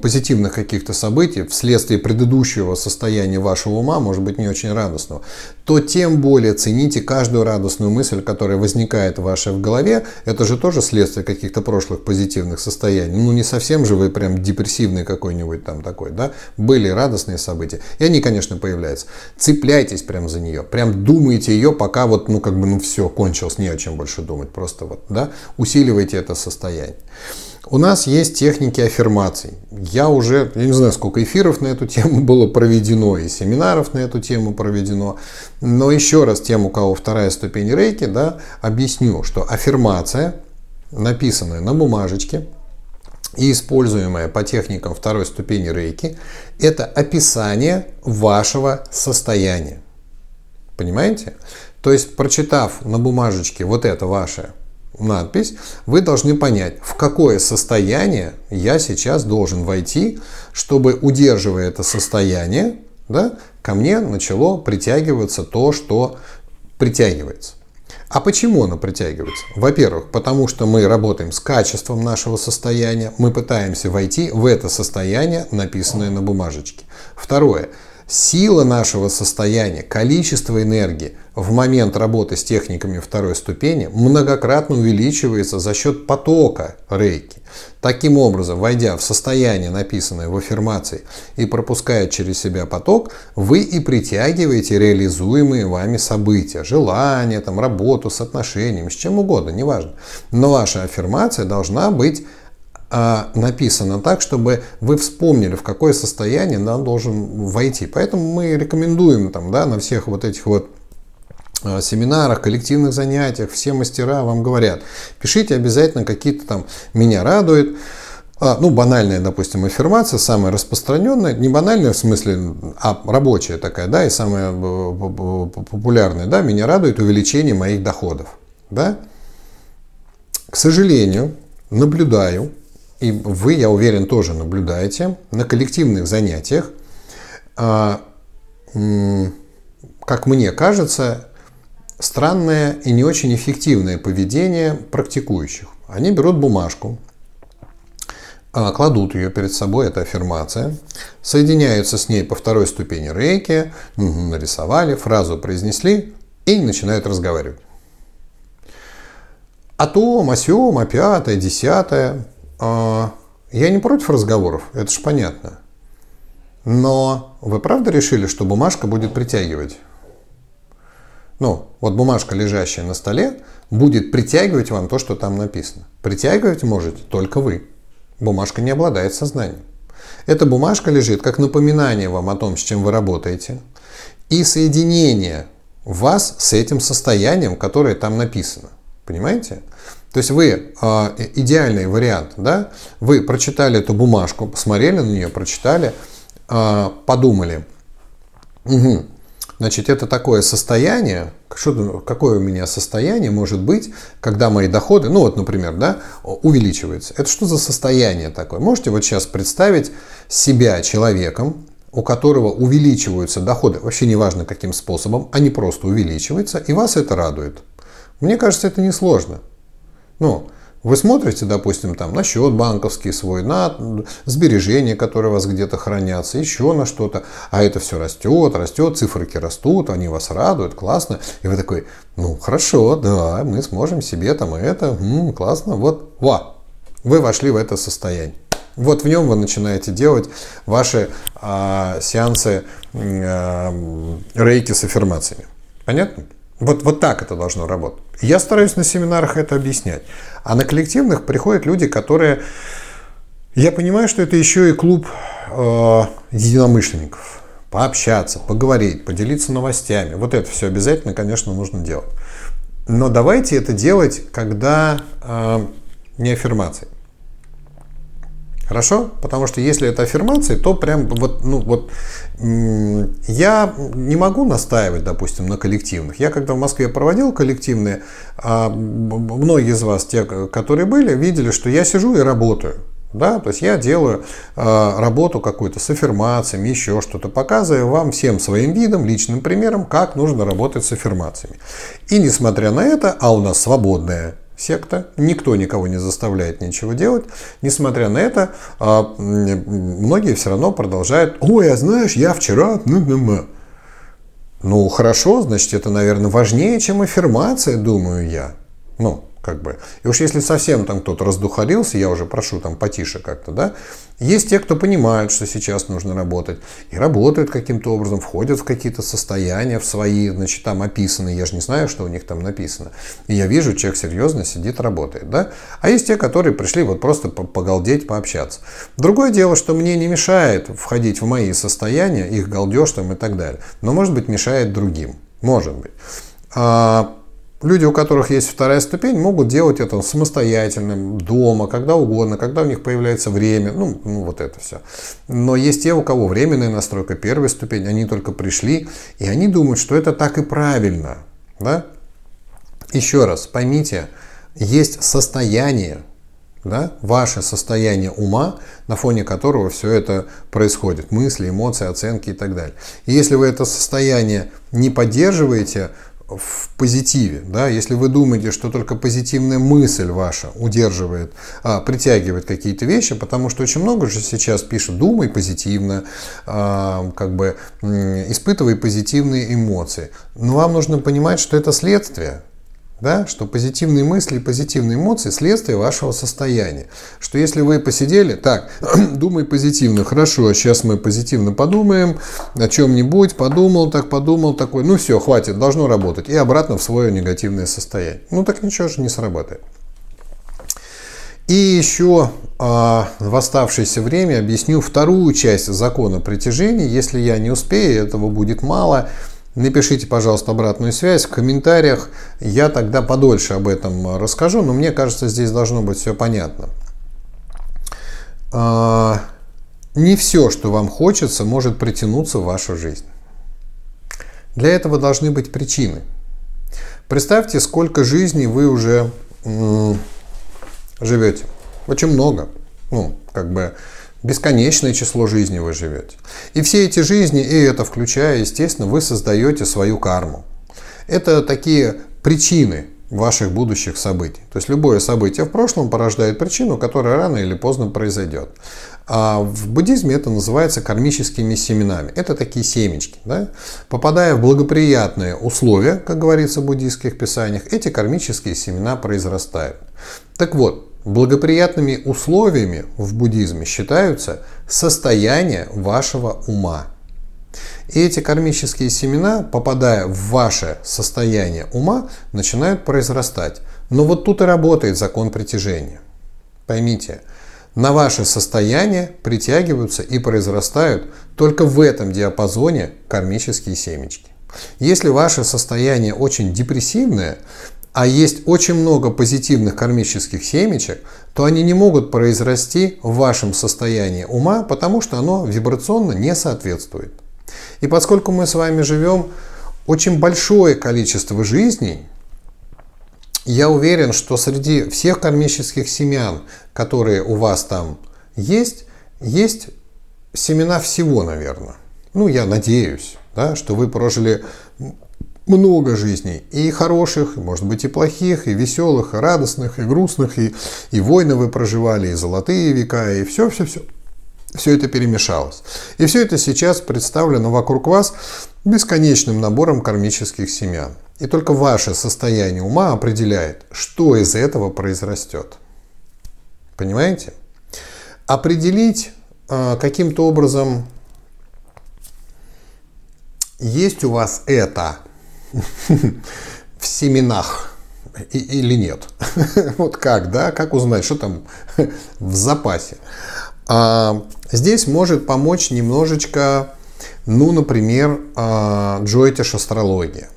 позитивных каких-то событий вследствие предыдущего состояния вашего ума, может быть не очень радостного, то тем более цените каждую радостную мысль, которая возникает в вашей в голове. Это же тоже следствие каких-то прошлых позитивных состояний. Ну не совсем же вы прям депрессивный какой-нибудь там такой, да? Были радостные события, и они, конечно, появляются. Цепляйтесь прям за нее, прям думайте ее, пока вот, ну как бы, ну все, кончилось, не о чем больше думать, просто вот, да? Усиливайте это состояние. У нас есть техники аффирмаций. Я уже, я не знаю, сколько эфиров на эту тему было проведено, и семинаров на эту тему проведено. Но еще раз тем, у кого вторая ступень рейки, да, объясню, что аффирмация, написанная на бумажечке и используемая по техникам второй ступени рейки, это описание вашего состояния. Понимаете? То есть, прочитав на бумажечке вот это ваше надпись, вы должны понять, в какое состояние я сейчас должен войти, чтобы, удерживая это состояние, да, ко мне начало притягиваться то, что притягивается. А почему оно притягивается? Во-первых, потому что мы работаем с качеством нашего состояния, мы пытаемся войти в это состояние, написанное на бумажечке. Второе, Сила нашего состояния, количество энергии в момент работы с техниками второй ступени многократно увеличивается за счет потока рейки. Таким образом, войдя в состояние, написанное в аффирмации, и пропуская через себя поток, вы и притягиваете реализуемые вами события, желания, там, работу с отношениями, с чем угодно, неважно. Но ваша аффирмация должна быть написано так, чтобы вы вспомнили, в какое состояние нам должен войти. Поэтому мы рекомендуем там, да, на всех вот этих вот а, семинарах, коллективных занятиях, все мастера вам говорят, пишите обязательно какие-то там «меня радует», а, ну, банальная, допустим, аффирмация, самая распространенная, не банальная в смысле, а рабочая такая, да, и самая популярная, да, меня радует увеличение моих доходов, да. К сожалению, наблюдаю, и вы, я уверен, тоже наблюдаете на коллективных занятиях, а, как мне кажется, странное и не очень эффективное поведение практикующих. Они берут бумажку, а, кладут ее перед собой, это аффирмация, соединяются с ней по второй ступени рейки, нарисовали, фразу произнесли и начинают разговаривать. О том, о сём, о пятое, десятое. А, я не против разговоров, это же понятно. Но вы правда решили, что бумажка будет притягивать? Ну, вот бумажка, лежащая на столе, будет притягивать вам то, что там написано. Притягивать можете только вы. Бумажка не обладает сознанием. Эта бумажка лежит как напоминание вам о том, с чем вы работаете, и соединение вас с этим состоянием, которое там написано. Понимаете? То есть вы, э, идеальный вариант, да, вы прочитали эту бумажку, посмотрели на нее, прочитали, э, подумали, угу, значит, это такое состояние, что, какое у меня состояние может быть, когда мои доходы, ну вот, например, да, увеличиваются. Это что за состояние такое? Можете вот сейчас представить себя человеком, у которого увеличиваются доходы, вообще неважно каким способом, они просто увеличиваются, и вас это радует. Мне кажется, это несложно. Ну, вы смотрите, допустим, там на счет банковский свой, на сбережения, которые у вас где-то хранятся, еще на что-то, а это все растет, растет, циферки растут, они вас радуют, классно. И вы такой, ну хорошо, да, мы сможем себе там это, м-м, классно, вот, ва, вы вошли в это состояние. Вот в нем вы начинаете делать ваши а, сеансы а, рейки с аффирмациями. Понятно? Вот, вот так это должно работать. Я стараюсь на семинарах это объяснять. А на коллективных приходят люди, которые... Я понимаю, что это еще и клуб э, единомышленников. Пообщаться, поговорить, поделиться новостями. Вот это все обязательно, конечно, нужно делать. Но давайте это делать, когда э, не аффирмации. Хорошо? Потому что если это аффирмации, то прям вот, ну вот, я не могу настаивать, допустим, на коллективных. Я когда в Москве проводил коллективные, а, многие из вас, те, которые были, видели, что я сижу и работаю. Да, то есть я делаю э, работу какую-то с аффирмациями, еще что-то, показывая вам всем своим видом, личным примером, как нужно работать с аффирмациями. И несмотря на это, а у нас свободная секта, никто никого не заставляет ничего делать. Несмотря на это, а, многие все равно продолжают, ой, а знаешь, я вчера... Ну, хорошо, значит, это, наверное, важнее, чем аффирмация, думаю я. Ну, как бы. И уж если совсем там кто-то раздухарился, я уже прошу там потише как-то, да, есть те, кто понимают, что сейчас нужно работать, и работают каким-то образом, входят в какие-то состояния в свои, значит, там описаны, я же не знаю, что у них там написано. И я вижу, человек серьезно сидит, работает, да. А есть те, которые пришли вот просто погалдеть, пообщаться. Другое дело, что мне не мешает входить в мои состояния, их галдеж там и так далее, но, может быть, мешает другим, может быть. Люди, у которых есть вторая ступень, могут делать это самостоятельно, дома, когда угодно, когда у них появляется время, ну, ну вот это все. Но есть те, у кого временная настройка первой ступени, они только пришли, и они думают, что это так и правильно. Да? Еще раз, поймите, есть состояние, да, ваше состояние ума, на фоне которого все это происходит, мысли, эмоции, оценки и так далее. И если вы это состояние не поддерживаете, в позитиве. Да? Если вы думаете, что только позитивная мысль ваша удерживает, а, притягивает какие-то вещи, потому что очень много же сейчас пишут «думай позитивно», а, как бы «испытывай позитивные эмоции». Но вам нужно понимать, что это следствие да, что позитивные мысли и позитивные эмоции – следствие вашего состояния. Что если вы посидели, так, [clears throat] думай позитивно, хорошо, сейчас мы позитивно подумаем о чем-нибудь, подумал, так подумал, такой, ну все, хватит, должно работать, и обратно в свое негативное состояние. Ну так ничего же не сработает. И еще а, в оставшееся время объясню вторую часть закона притяжения. Если я не успею, этого будет мало – Напишите, пожалуйста, обратную связь в комментариях. Я тогда подольше об этом расскажу, но мне кажется, здесь должно быть все понятно. А, не все, что вам хочется, может притянуться в вашу жизнь. Для этого должны быть причины. Представьте, сколько жизней вы уже живете. Очень много. Ну, как бы Бесконечное число жизней вы живете. И все эти жизни, и это включая, естественно, вы создаете свою карму. Это такие причины ваших будущих событий. То есть любое событие в прошлом порождает причину, которая рано или поздно произойдет. А в буддизме это называется кармическими семенами. Это такие семечки. Да? Попадая в благоприятные условия, как говорится в буддийских писаниях, эти кармические семена произрастают. Так вот, Благоприятными условиями в буддизме считаются состояние вашего ума. И эти кармические семена, попадая в ваше состояние ума, начинают произрастать. Но вот тут и работает закон притяжения. Поймите, на ваше состояние притягиваются и произрастают только в этом диапазоне кармические семечки. Если ваше состояние очень депрессивное, а есть очень много позитивных кармических семечек, то они не могут произрасти в вашем состоянии ума, потому что оно вибрационно не соответствует. И поскольку мы с вами живем очень большое количество жизней, я уверен, что среди всех кармических семян, которые у вас там есть, есть семена всего, наверное. Ну, я надеюсь, да, что вы прожили много жизней. И хороших, может быть, и плохих, и веселых, и радостных, и грустных, и, и войны вы проживали, и золотые века, и все-все-все. Все это перемешалось. И все это сейчас представлено вокруг вас бесконечным набором кармических семян. И только ваше состояние ума определяет, что из этого произрастет. Понимаете? Определить э, каким-то образом, есть у вас это [laughs] в семенах или нет. [laughs] Вот как, да, как узнать, что там [laughs] в запасе. А, здесь может помочь немножечко, ну, например, а, Джойтиш астрология.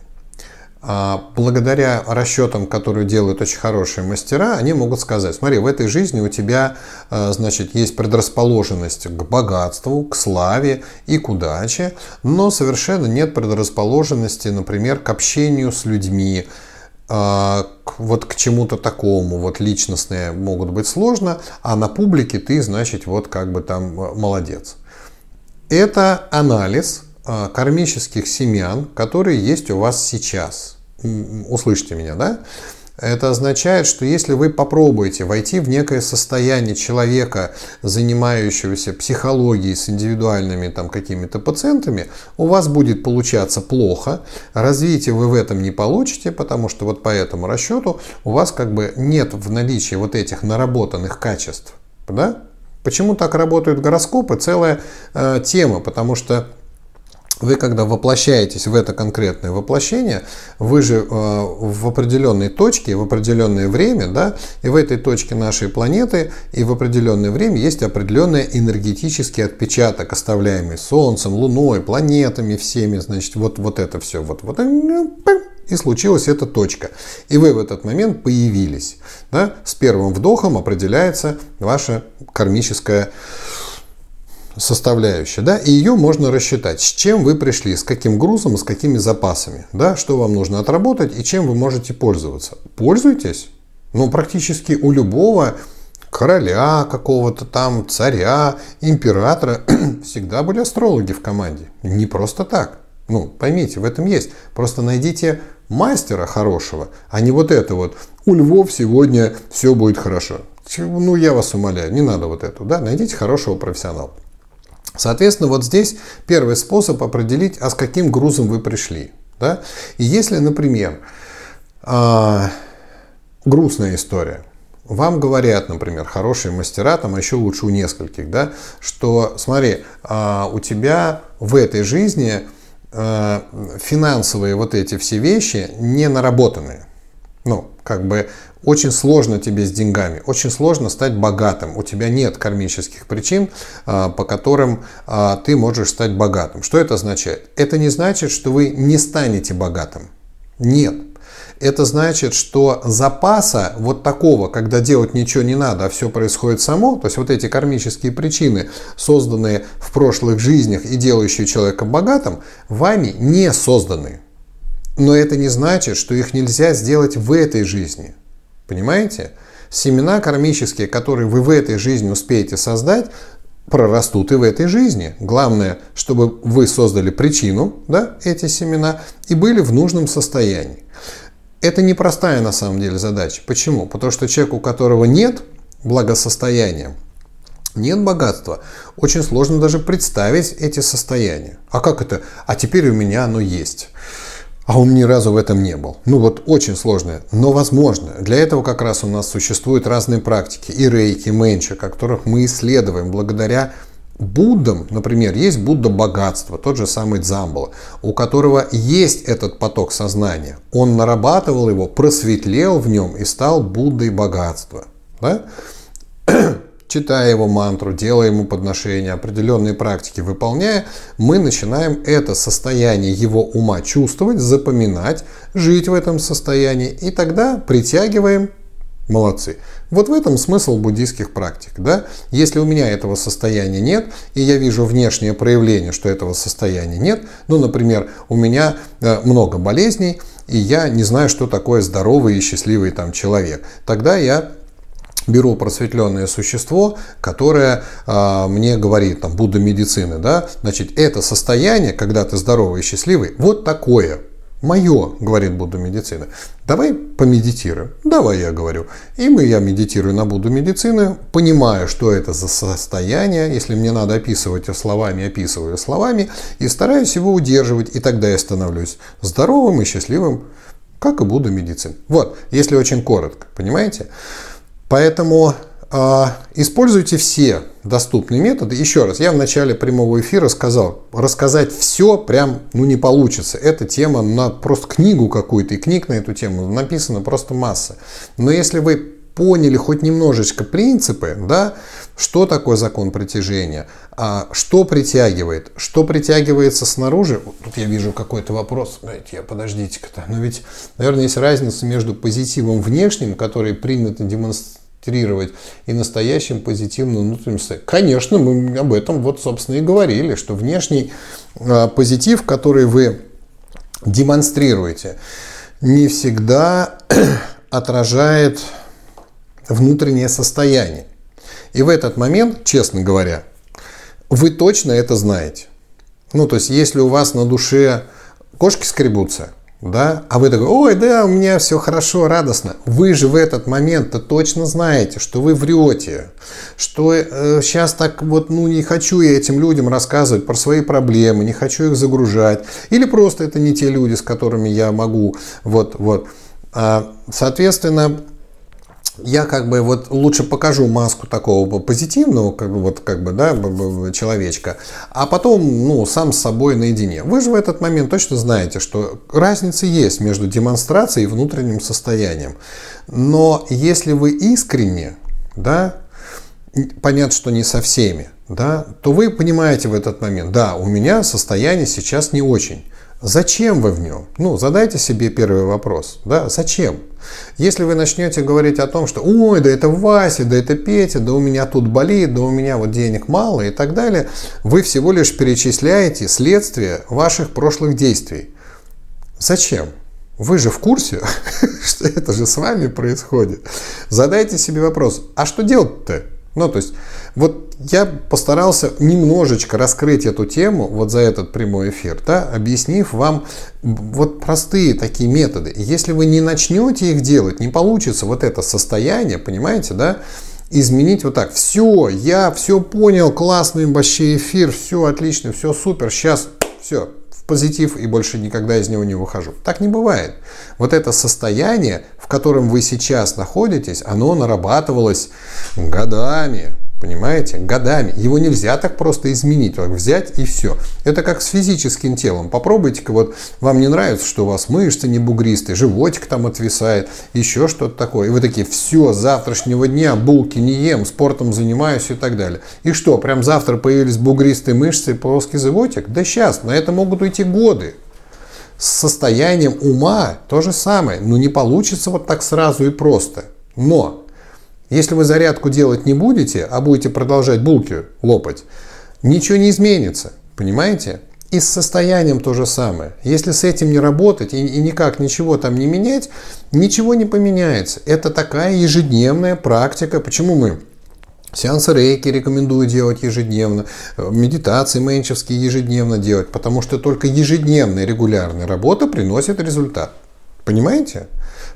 А, благодаря расчетам, которые делают очень хорошие мастера, они могут сказать, смотри, в этой жизни у тебя, а, значит, есть предрасположенность к богатству, к славе и к удаче, но совершенно нет предрасположенности, например, к общению с людьми, а, вот к чему-то такому, вот личностные могут быть сложно, а на публике ты, значит, вот как бы там молодец. Это анализ кармических семян, которые есть у вас сейчас. Услышьте меня, да? Это означает, что если вы попробуете войти в некое состояние человека, занимающегося психологией с индивидуальными там какими-то пациентами, у вас будет получаться плохо, развитие вы в этом не получите, потому что вот по этому расчету у вас как бы нет в наличии вот этих наработанных качеств. Да? Почему так работают гороскопы? Целая э, тема, потому что вы когда воплощаетесь в это конкретное воплощение, вы же э, в определенной точке, в определенное время, да, и в этой точке нашей планеты, и в определенное время есть определенный энергетический отпечаток, оставляемый Солнцем, Луной, планетами всеми, значит, вот, вот это все, вот, вот, и случилась эта точка. И вы в этот момент появились. Да? С первым вдохом определяется ваша кармическая составляющая, да, и ее можно рассчитать, с чем вы пришли, с каким грузом, с какими запасами, да, что вам нужно отработать и чем вы можете пользоваться. Пользуйтесь, ну, практически у любого короля какого-то там, царя, императора [clears throat] всегда были астрологи в команде. Не просто так. Ну, поймите, в этом есть. Просто найдите мастера хорошего, а не вот это вот «у львов сегодня все будет хорошо». Ну, я вас умоляю, не надо вот это, да, найдите хорошего профессионала. Соответственно, вот здесь первый способ определить, а с каким грузом вы пришли. Да? И если, например, а, грустная история, вам говорят, например, хорошие мастера, там еще лучше у нескольких, да, что смотри, а, у тебя в этой жизни а, финансовые вот эти все вещи не наработанные. Ну, как бы очень сложно тебе с деньгами, очень сложно стать богатым. У тебя нет кармических причин, по которым ты можешь стать богатым. Что это означает? Это не значит, что вы не станете богатым. Нет это значит, что запаса вот такого, когда делать ничего не надо, а все происходит само, то есть вот эти кармические причины, созданные в прошлых жизнях и делающие человека богатым, вами не созданы. Но это не значит, что их нельзя сделать в этой жизни. Понимаете? Семена кармические, которые вы в этой жизни успеете создать, прорастут и в этой жизни. Главное, чтобы вы создали причину, да, эти семена, и были в нужном состоянии. Это непростая на самом деле задача. Почему? Потому что человек, у которого нет благосостояния, нет богатства, очень сложно даже представить эти состояния. А как это? А теперь у меня оно есть. А он ни разу в этом не был. Ну вот очень сложно, но возможно. Для этого как раз у нас существуют разные практики. И рейки, менча, которых мы исследуем благодаря Буддам, например, есть Будда богатства, тот же самый Дзамбала, у которого есть этот поток сознания. Он нарабатывал его, просветлел в нем и стал Буддой богатства. Да? Читая его мантру, делая ему подношения, определенные практики выполняя, мы начинаем это состояние его ума чувствовать, запоминать, жить в этом состоянии, и тогда притягиваем Молодцы. Вот в этом смысл буддийских практик. Да? Если у меня этого состояния нет, и я вижу внешнее проявление, что этого состояния нет, ну, например, у меня э, много болезней, и я не знаю, что такое здоровый и счастливый там человек, тогда я беру просветленное существо, которое э, мне говорит, там, Будда медицины, да, значит, это состояние, когда ты здоровый и счастливый, вот такое, Мое, говорит Будда медицины. Давай помедитируем. Давай, я говорю. И мы, я медитирую на Будду медицины, понимаю, что это за состояние. Если мне надо описывать словами, описываю словами. И стараюсь его удерживать. И тогда я становлюсь здоровым и счастливым, как и Будда медицины. Вот, если очень коротко, понимаете? Поэтому а, используйте все доступные методы. Еще раз, я в начале прямого эфира сказал, рассказать все прям ну, не получится. Эта тема на просто книгу какую-то, и книг на эту тему написано просто масса. Но если вы поняли хоть немножечко принципы, да, что такое закон притяжения, а что притягивает, что притягивается снаружи. Тут я вижу какой-то вопрос, я подождите-ка-то. Но ведь, наверное, есть разница между позитивом внешним, который принято демонстрировать демонстрировать и настоящим позитивным внутренним состоянием. Конечно, мы об этом вот, собственно, и говорили, что внешний а, позитив, который вы демонстрируете, не всегда [clears throat] отражает внутреннее состояние. И в этот момент, честно говоря, вы точно это знаете. Ну, то есть, если у вас на душе кошки скребутся, да, а вы такой, ой, да, у меня все хорошо, радостно. Вы же в этот момент-то точно знаете, что вы врете, что э, сейчас так вот, ну, не хочу я этим людям рассказывать про свои проблемы, не хочу их загружать, или просто это не те люди, с которыми я могу, вот, вот. А, соответственно, я как бы вот лучше покажу маску такого позитивного, как бы вот как бы, да, человечка, а потом, ну, сам с собой наедине. Вы же в этот момент точно знаете, что разница есть между демонстрацией и внутренним состоянием. Но если вы искренне, да, понятно, что не со всеми, да, то вы понимаете в этот момент, да, у меня состояние сейчас не очень. Зачем вы в нем? Ну, задайте себе первый вопрос. Да, зачем? Если вы начнете говорить о том, что ой, да это Вася, да это Петя, да у меня тут болит, да у меня вот денег мало и так далее, вы всего лишь перечисляете следствие ваших прошлых действий. Зачем? Вы же в курсе, [laughs] что это же с вами происходит. Задайте себе вопрос, а что делать-то? Ну, то есть, вот я постарался немножечко раскрыть эту тему вот за этот прямой эфир, да, объяснив вам вот простые такие методы. Если вы не начнете их делать, не получится вот это состояние, понимаете, да, изменить вот так. Все, я все понял, классный вообще эфир, все отлично, все супер, сейчас все, в позитив и больше никогда из него не выхожу. Так не бывает. Вот это состояние, в котором вы сейчас находитесь, оно нарабатывалось годами, Понимаете? Годами. Его нельзя так просто изменить, так взять и все. Это как с физическим телом. Попробуйте-ка, вот вам не нравится, что у вас мышцы не бугристые, животик там отвисает, еще что-то такое. И вы такие, все, завтрашнего дня булки не ем, спортом занимаюсь и так далее. И что, прям завтра появились бугристые мышцы и плоский животик? Да сейчас, на это могут уйти годы. С состоянием ума то же самое. Но не получится вот так сразу и просто. Но если вы зарядку делать не будете, а будете продолжать булки лопать, ничего не изменится. Понимаете? И с состоянием то же самое. Если с этим не работать и, и никак ничего там не менять, ничего не поменяется. Это такая ежедневная практика. Почему мы Сеансы рейки рекомендую делать ежедневно, медитации менчевские ежедневно делать, потому что только ежедневная регулярная работа приносит результат. Понимаете?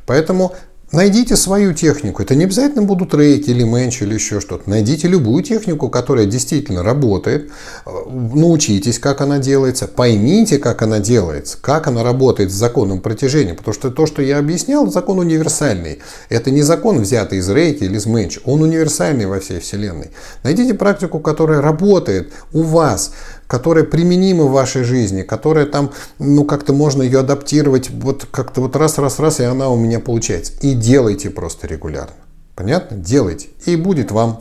Поэтому Найдите свою технику. Это не обязательно будут рейки или менч или еще что-то. Найдите любую технику, которая действительно работает. Научитесь, как она делается. Поймите, как она делается. Как она работает с законом протяжения. Потому что то, что я объяснял, закон универсальный. Это не закон, взятый из рейки или из менч. Он универсальный во всей Вселенной. Найдите практику, которая работает у вас которая применима в вашей жизни, которая там, ну, как-то можно ее адаптировать, вот как-то вот раз, раз, раз, и она у меня получается. И делайте просто регулярно. Понятно? Делайте. И будет вам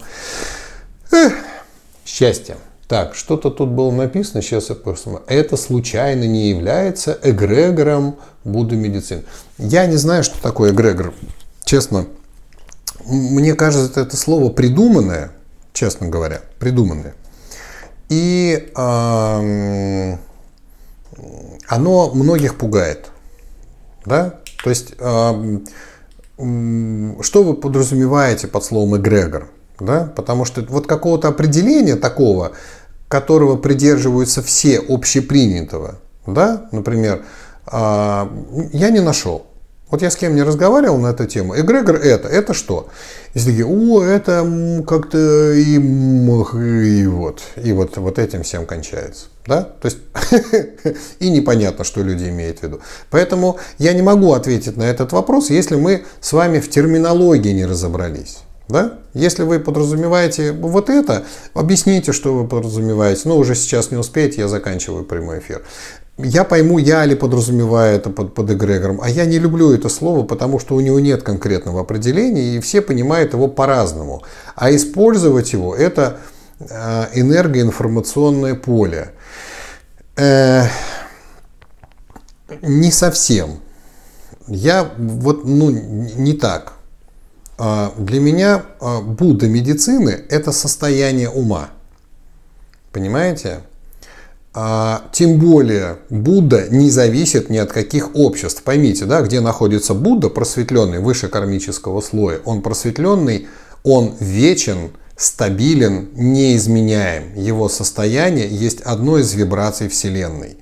эх, счастье. Так, что-то тут было написано, сейчас я просто... Это случайно не является эгрегором Будды медицины. Я не знаю, что такое эгрегор. Честно, мне кажется, это слово придуманное, честно говоря, придуманное. И оно многих пугает. Да? То есть, что вы подразумеваете под словом эгрегор? Да? Потому что вот какого-то определения такого, которого придерживаются все общепринятого, да, например, я не нашел. Вот я с кем не разговаривал на эту тему. Эгрегор это, это что? И такие, о, это как-то и, и вот, и вот, вот этим всем кончается. Да? То есть [laughs] и непонятно, что люди имеют в виду. Поэтому я не могу ответить на этот вопрос, если мы с вами в терминологии не разобрались. Да? Если вы подразумеваете вот это, объясните, что вы подразумеваете. Ну, уже сейчас не успеете, я заканчиваю прямой эфир я пойму, я ли подразумеваю это под, под эгрегором, а я не люблю это слово, потому что у него нет конкретного определения, и все понимают его по-разному. А использовать его – это э, энергоинформационное поле. Э, не совсем. Я вот, ну, не так. А, для меня а, Будда медицины – это состояние ума. Понимаете? А, тем более Будда не зависит ни от каких обществ. Поймите, да, где находится Будда, просветленный выше кармического слоя, он просветленный, он вечен, стабилен, неизменяем. Его состояние есть одно из вибраций Вселенной.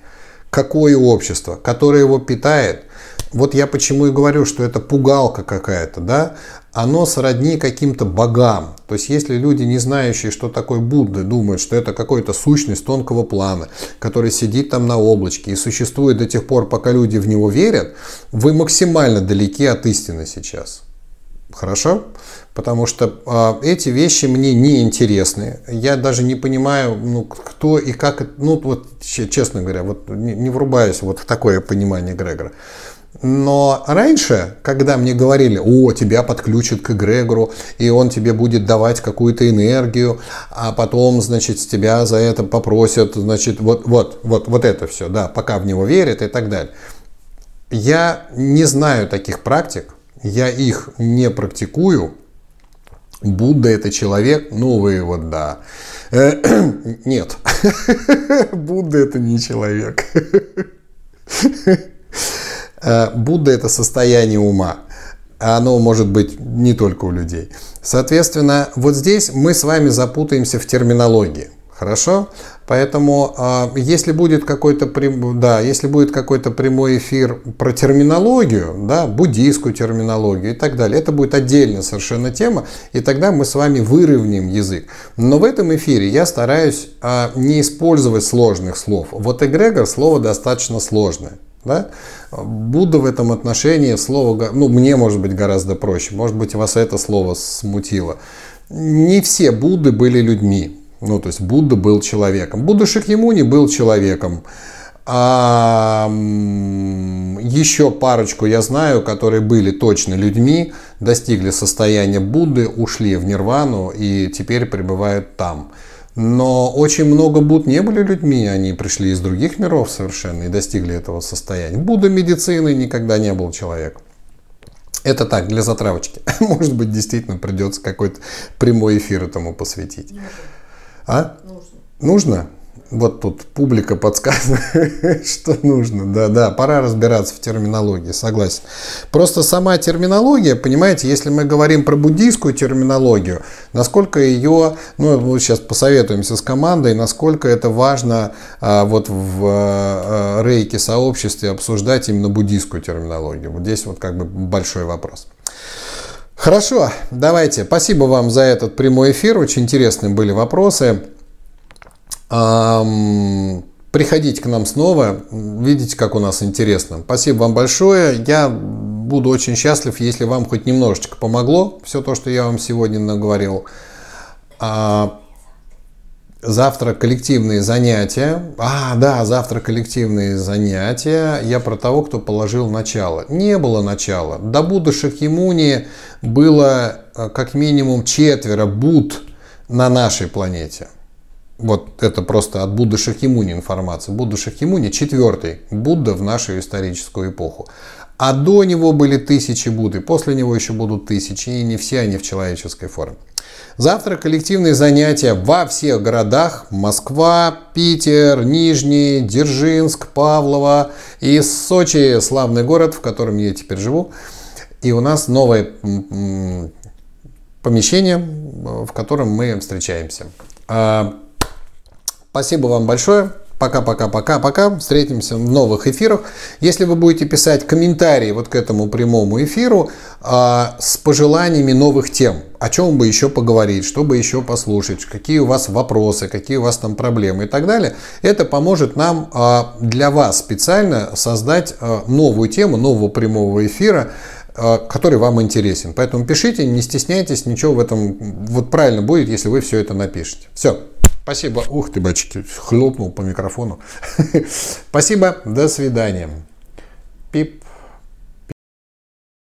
Какое общество, которое его питает, вот я почему и говорю, что это пугалка какая-то, да, оно сродни каким-то богам. То есть, если люди, не знающие, что такое Будда, думают, что это какая-то сущность тонкого плана, который сидит там на облачке и существует до тех пор, пока люди в него верят, вы максимально далеки от истины сейчас. Хорошо? Потому что э, эти вещи мне не интересны. Я даже не понимаю, ну, кто и как. Ну, вот, честно говоря, вот не, не врубаюсь вот в такое понимание Грегора. Но раньше, когда мне говорили, о, тебя подключат к эгрегору, и он тебе будет давать какую-то энергию, а потом, значит, с тебя за это попросят, значит, вот, вот, вот, вот это все, да, пока в него верят и так далее. Я не знаю таких практик, я их не практикую. Будда это человек, ну вы вот да. [clears throat] Нет, [laughs] Будда это не человек. [laughs] Э, Будда – это состояние ума. оно может быть не только у людей. Соответственно, вот здесь мы с вами запутаемся в терминологии. Хорошо? Поэтому, а, если будет какой-то да, если будет какой-то прямой эфир про терминологию, да, буддийскую терминологию и так далее, это будет отдельная совершенно тема, и тогда мы с вами выровняем язык. Но в этом эфире я стараюсь а, не использовать сложных слов. Вот эгрегор слово достаточно сложное. Да? Будда в этом отношении слово, ну, мне может быть гораздо проще, может быть, вас это слово смутило. Не все Будды были людьми, ну, то есть Будда был человеком. Будда Шакьямуни был человеком. А еще парочку я знаю, которые были точно людьми, достигли состояния Будды, ушли в нирвану и теперь пребывают там. Но очень много Будд не были людьми, они пришли из других миров совершенно и достигли этого состояния. Будда медицины никогда не был человеком. Это так, для затравочки. [laughs] Может быть, действительно придется какой-то прямой эфир этому посвятить. А? Нужно. Нужно? Вот тут публика подсказывает, [laughs] что нужно. Да, да, пора разбираться в терминологии, согласен. Просто сама терминология, понимаете, если мы говорим про буддийскую терминологию, насколько ее, ну, мы сейчас посоветуемся с командой, насколько это важно а, вот в а, рейке сообществе обсуждать именно буддийскую терминологию. Вот здесь вот как бы большой вопрос. Хорошо, давайте. Спасибо вам за этот прямой эфир. Очень интересные были вопросы. Приходите к нам снова, видите, как у нас интересно. Спасибо вам большое. Я буду очень счастлив, если вам хоть немножечко помогло все то, что я вам сегодня наговорил. А, Завтра коллективные занятия. А, да, завтра коллективные занятия. Я про того, кто положил начало. Не было начала. До Будды Шакьямуни было э, как минимум четверо Буд на нашей планете. Вот это просто от Будды Шакьямуни информация. Будда Шакьямуни четвертый Будда в нашу историческую эпоху. А до него были тысячи Будды, после него еще будут тысячи, и не все они в человеческой форме. Завтра коллективные занятия во всех городах. Москва, Питер, Нижний, Дзержинск, Павлово и Сочи, славный город, в котором я теперь живу. И у нас новое помещение, в котором мы встречаемся. Спасибо вам большое. Пока-пока-пока-пока. Встретимся в новых эфирах. Если вы будете писать комментарии вот к этому прямому эфиру а, с пожеланиями новых тем, о чем бы еще поговорить, что бы еще послушать, какие у вас вопросы, какие у вас там проблемы и так далее, это поможет нам а, для вас специально создать а, новую тему, нового прямого эфира, который вам интересен. Поэтому пишите, не стесняйтесь, ничего в этом вот правильно будет, если вы все это напишете. Все. Спасибо. Ух ты, бачки, хлопнул по микрофону. [laughs] Спасибо. До свидания. Пип.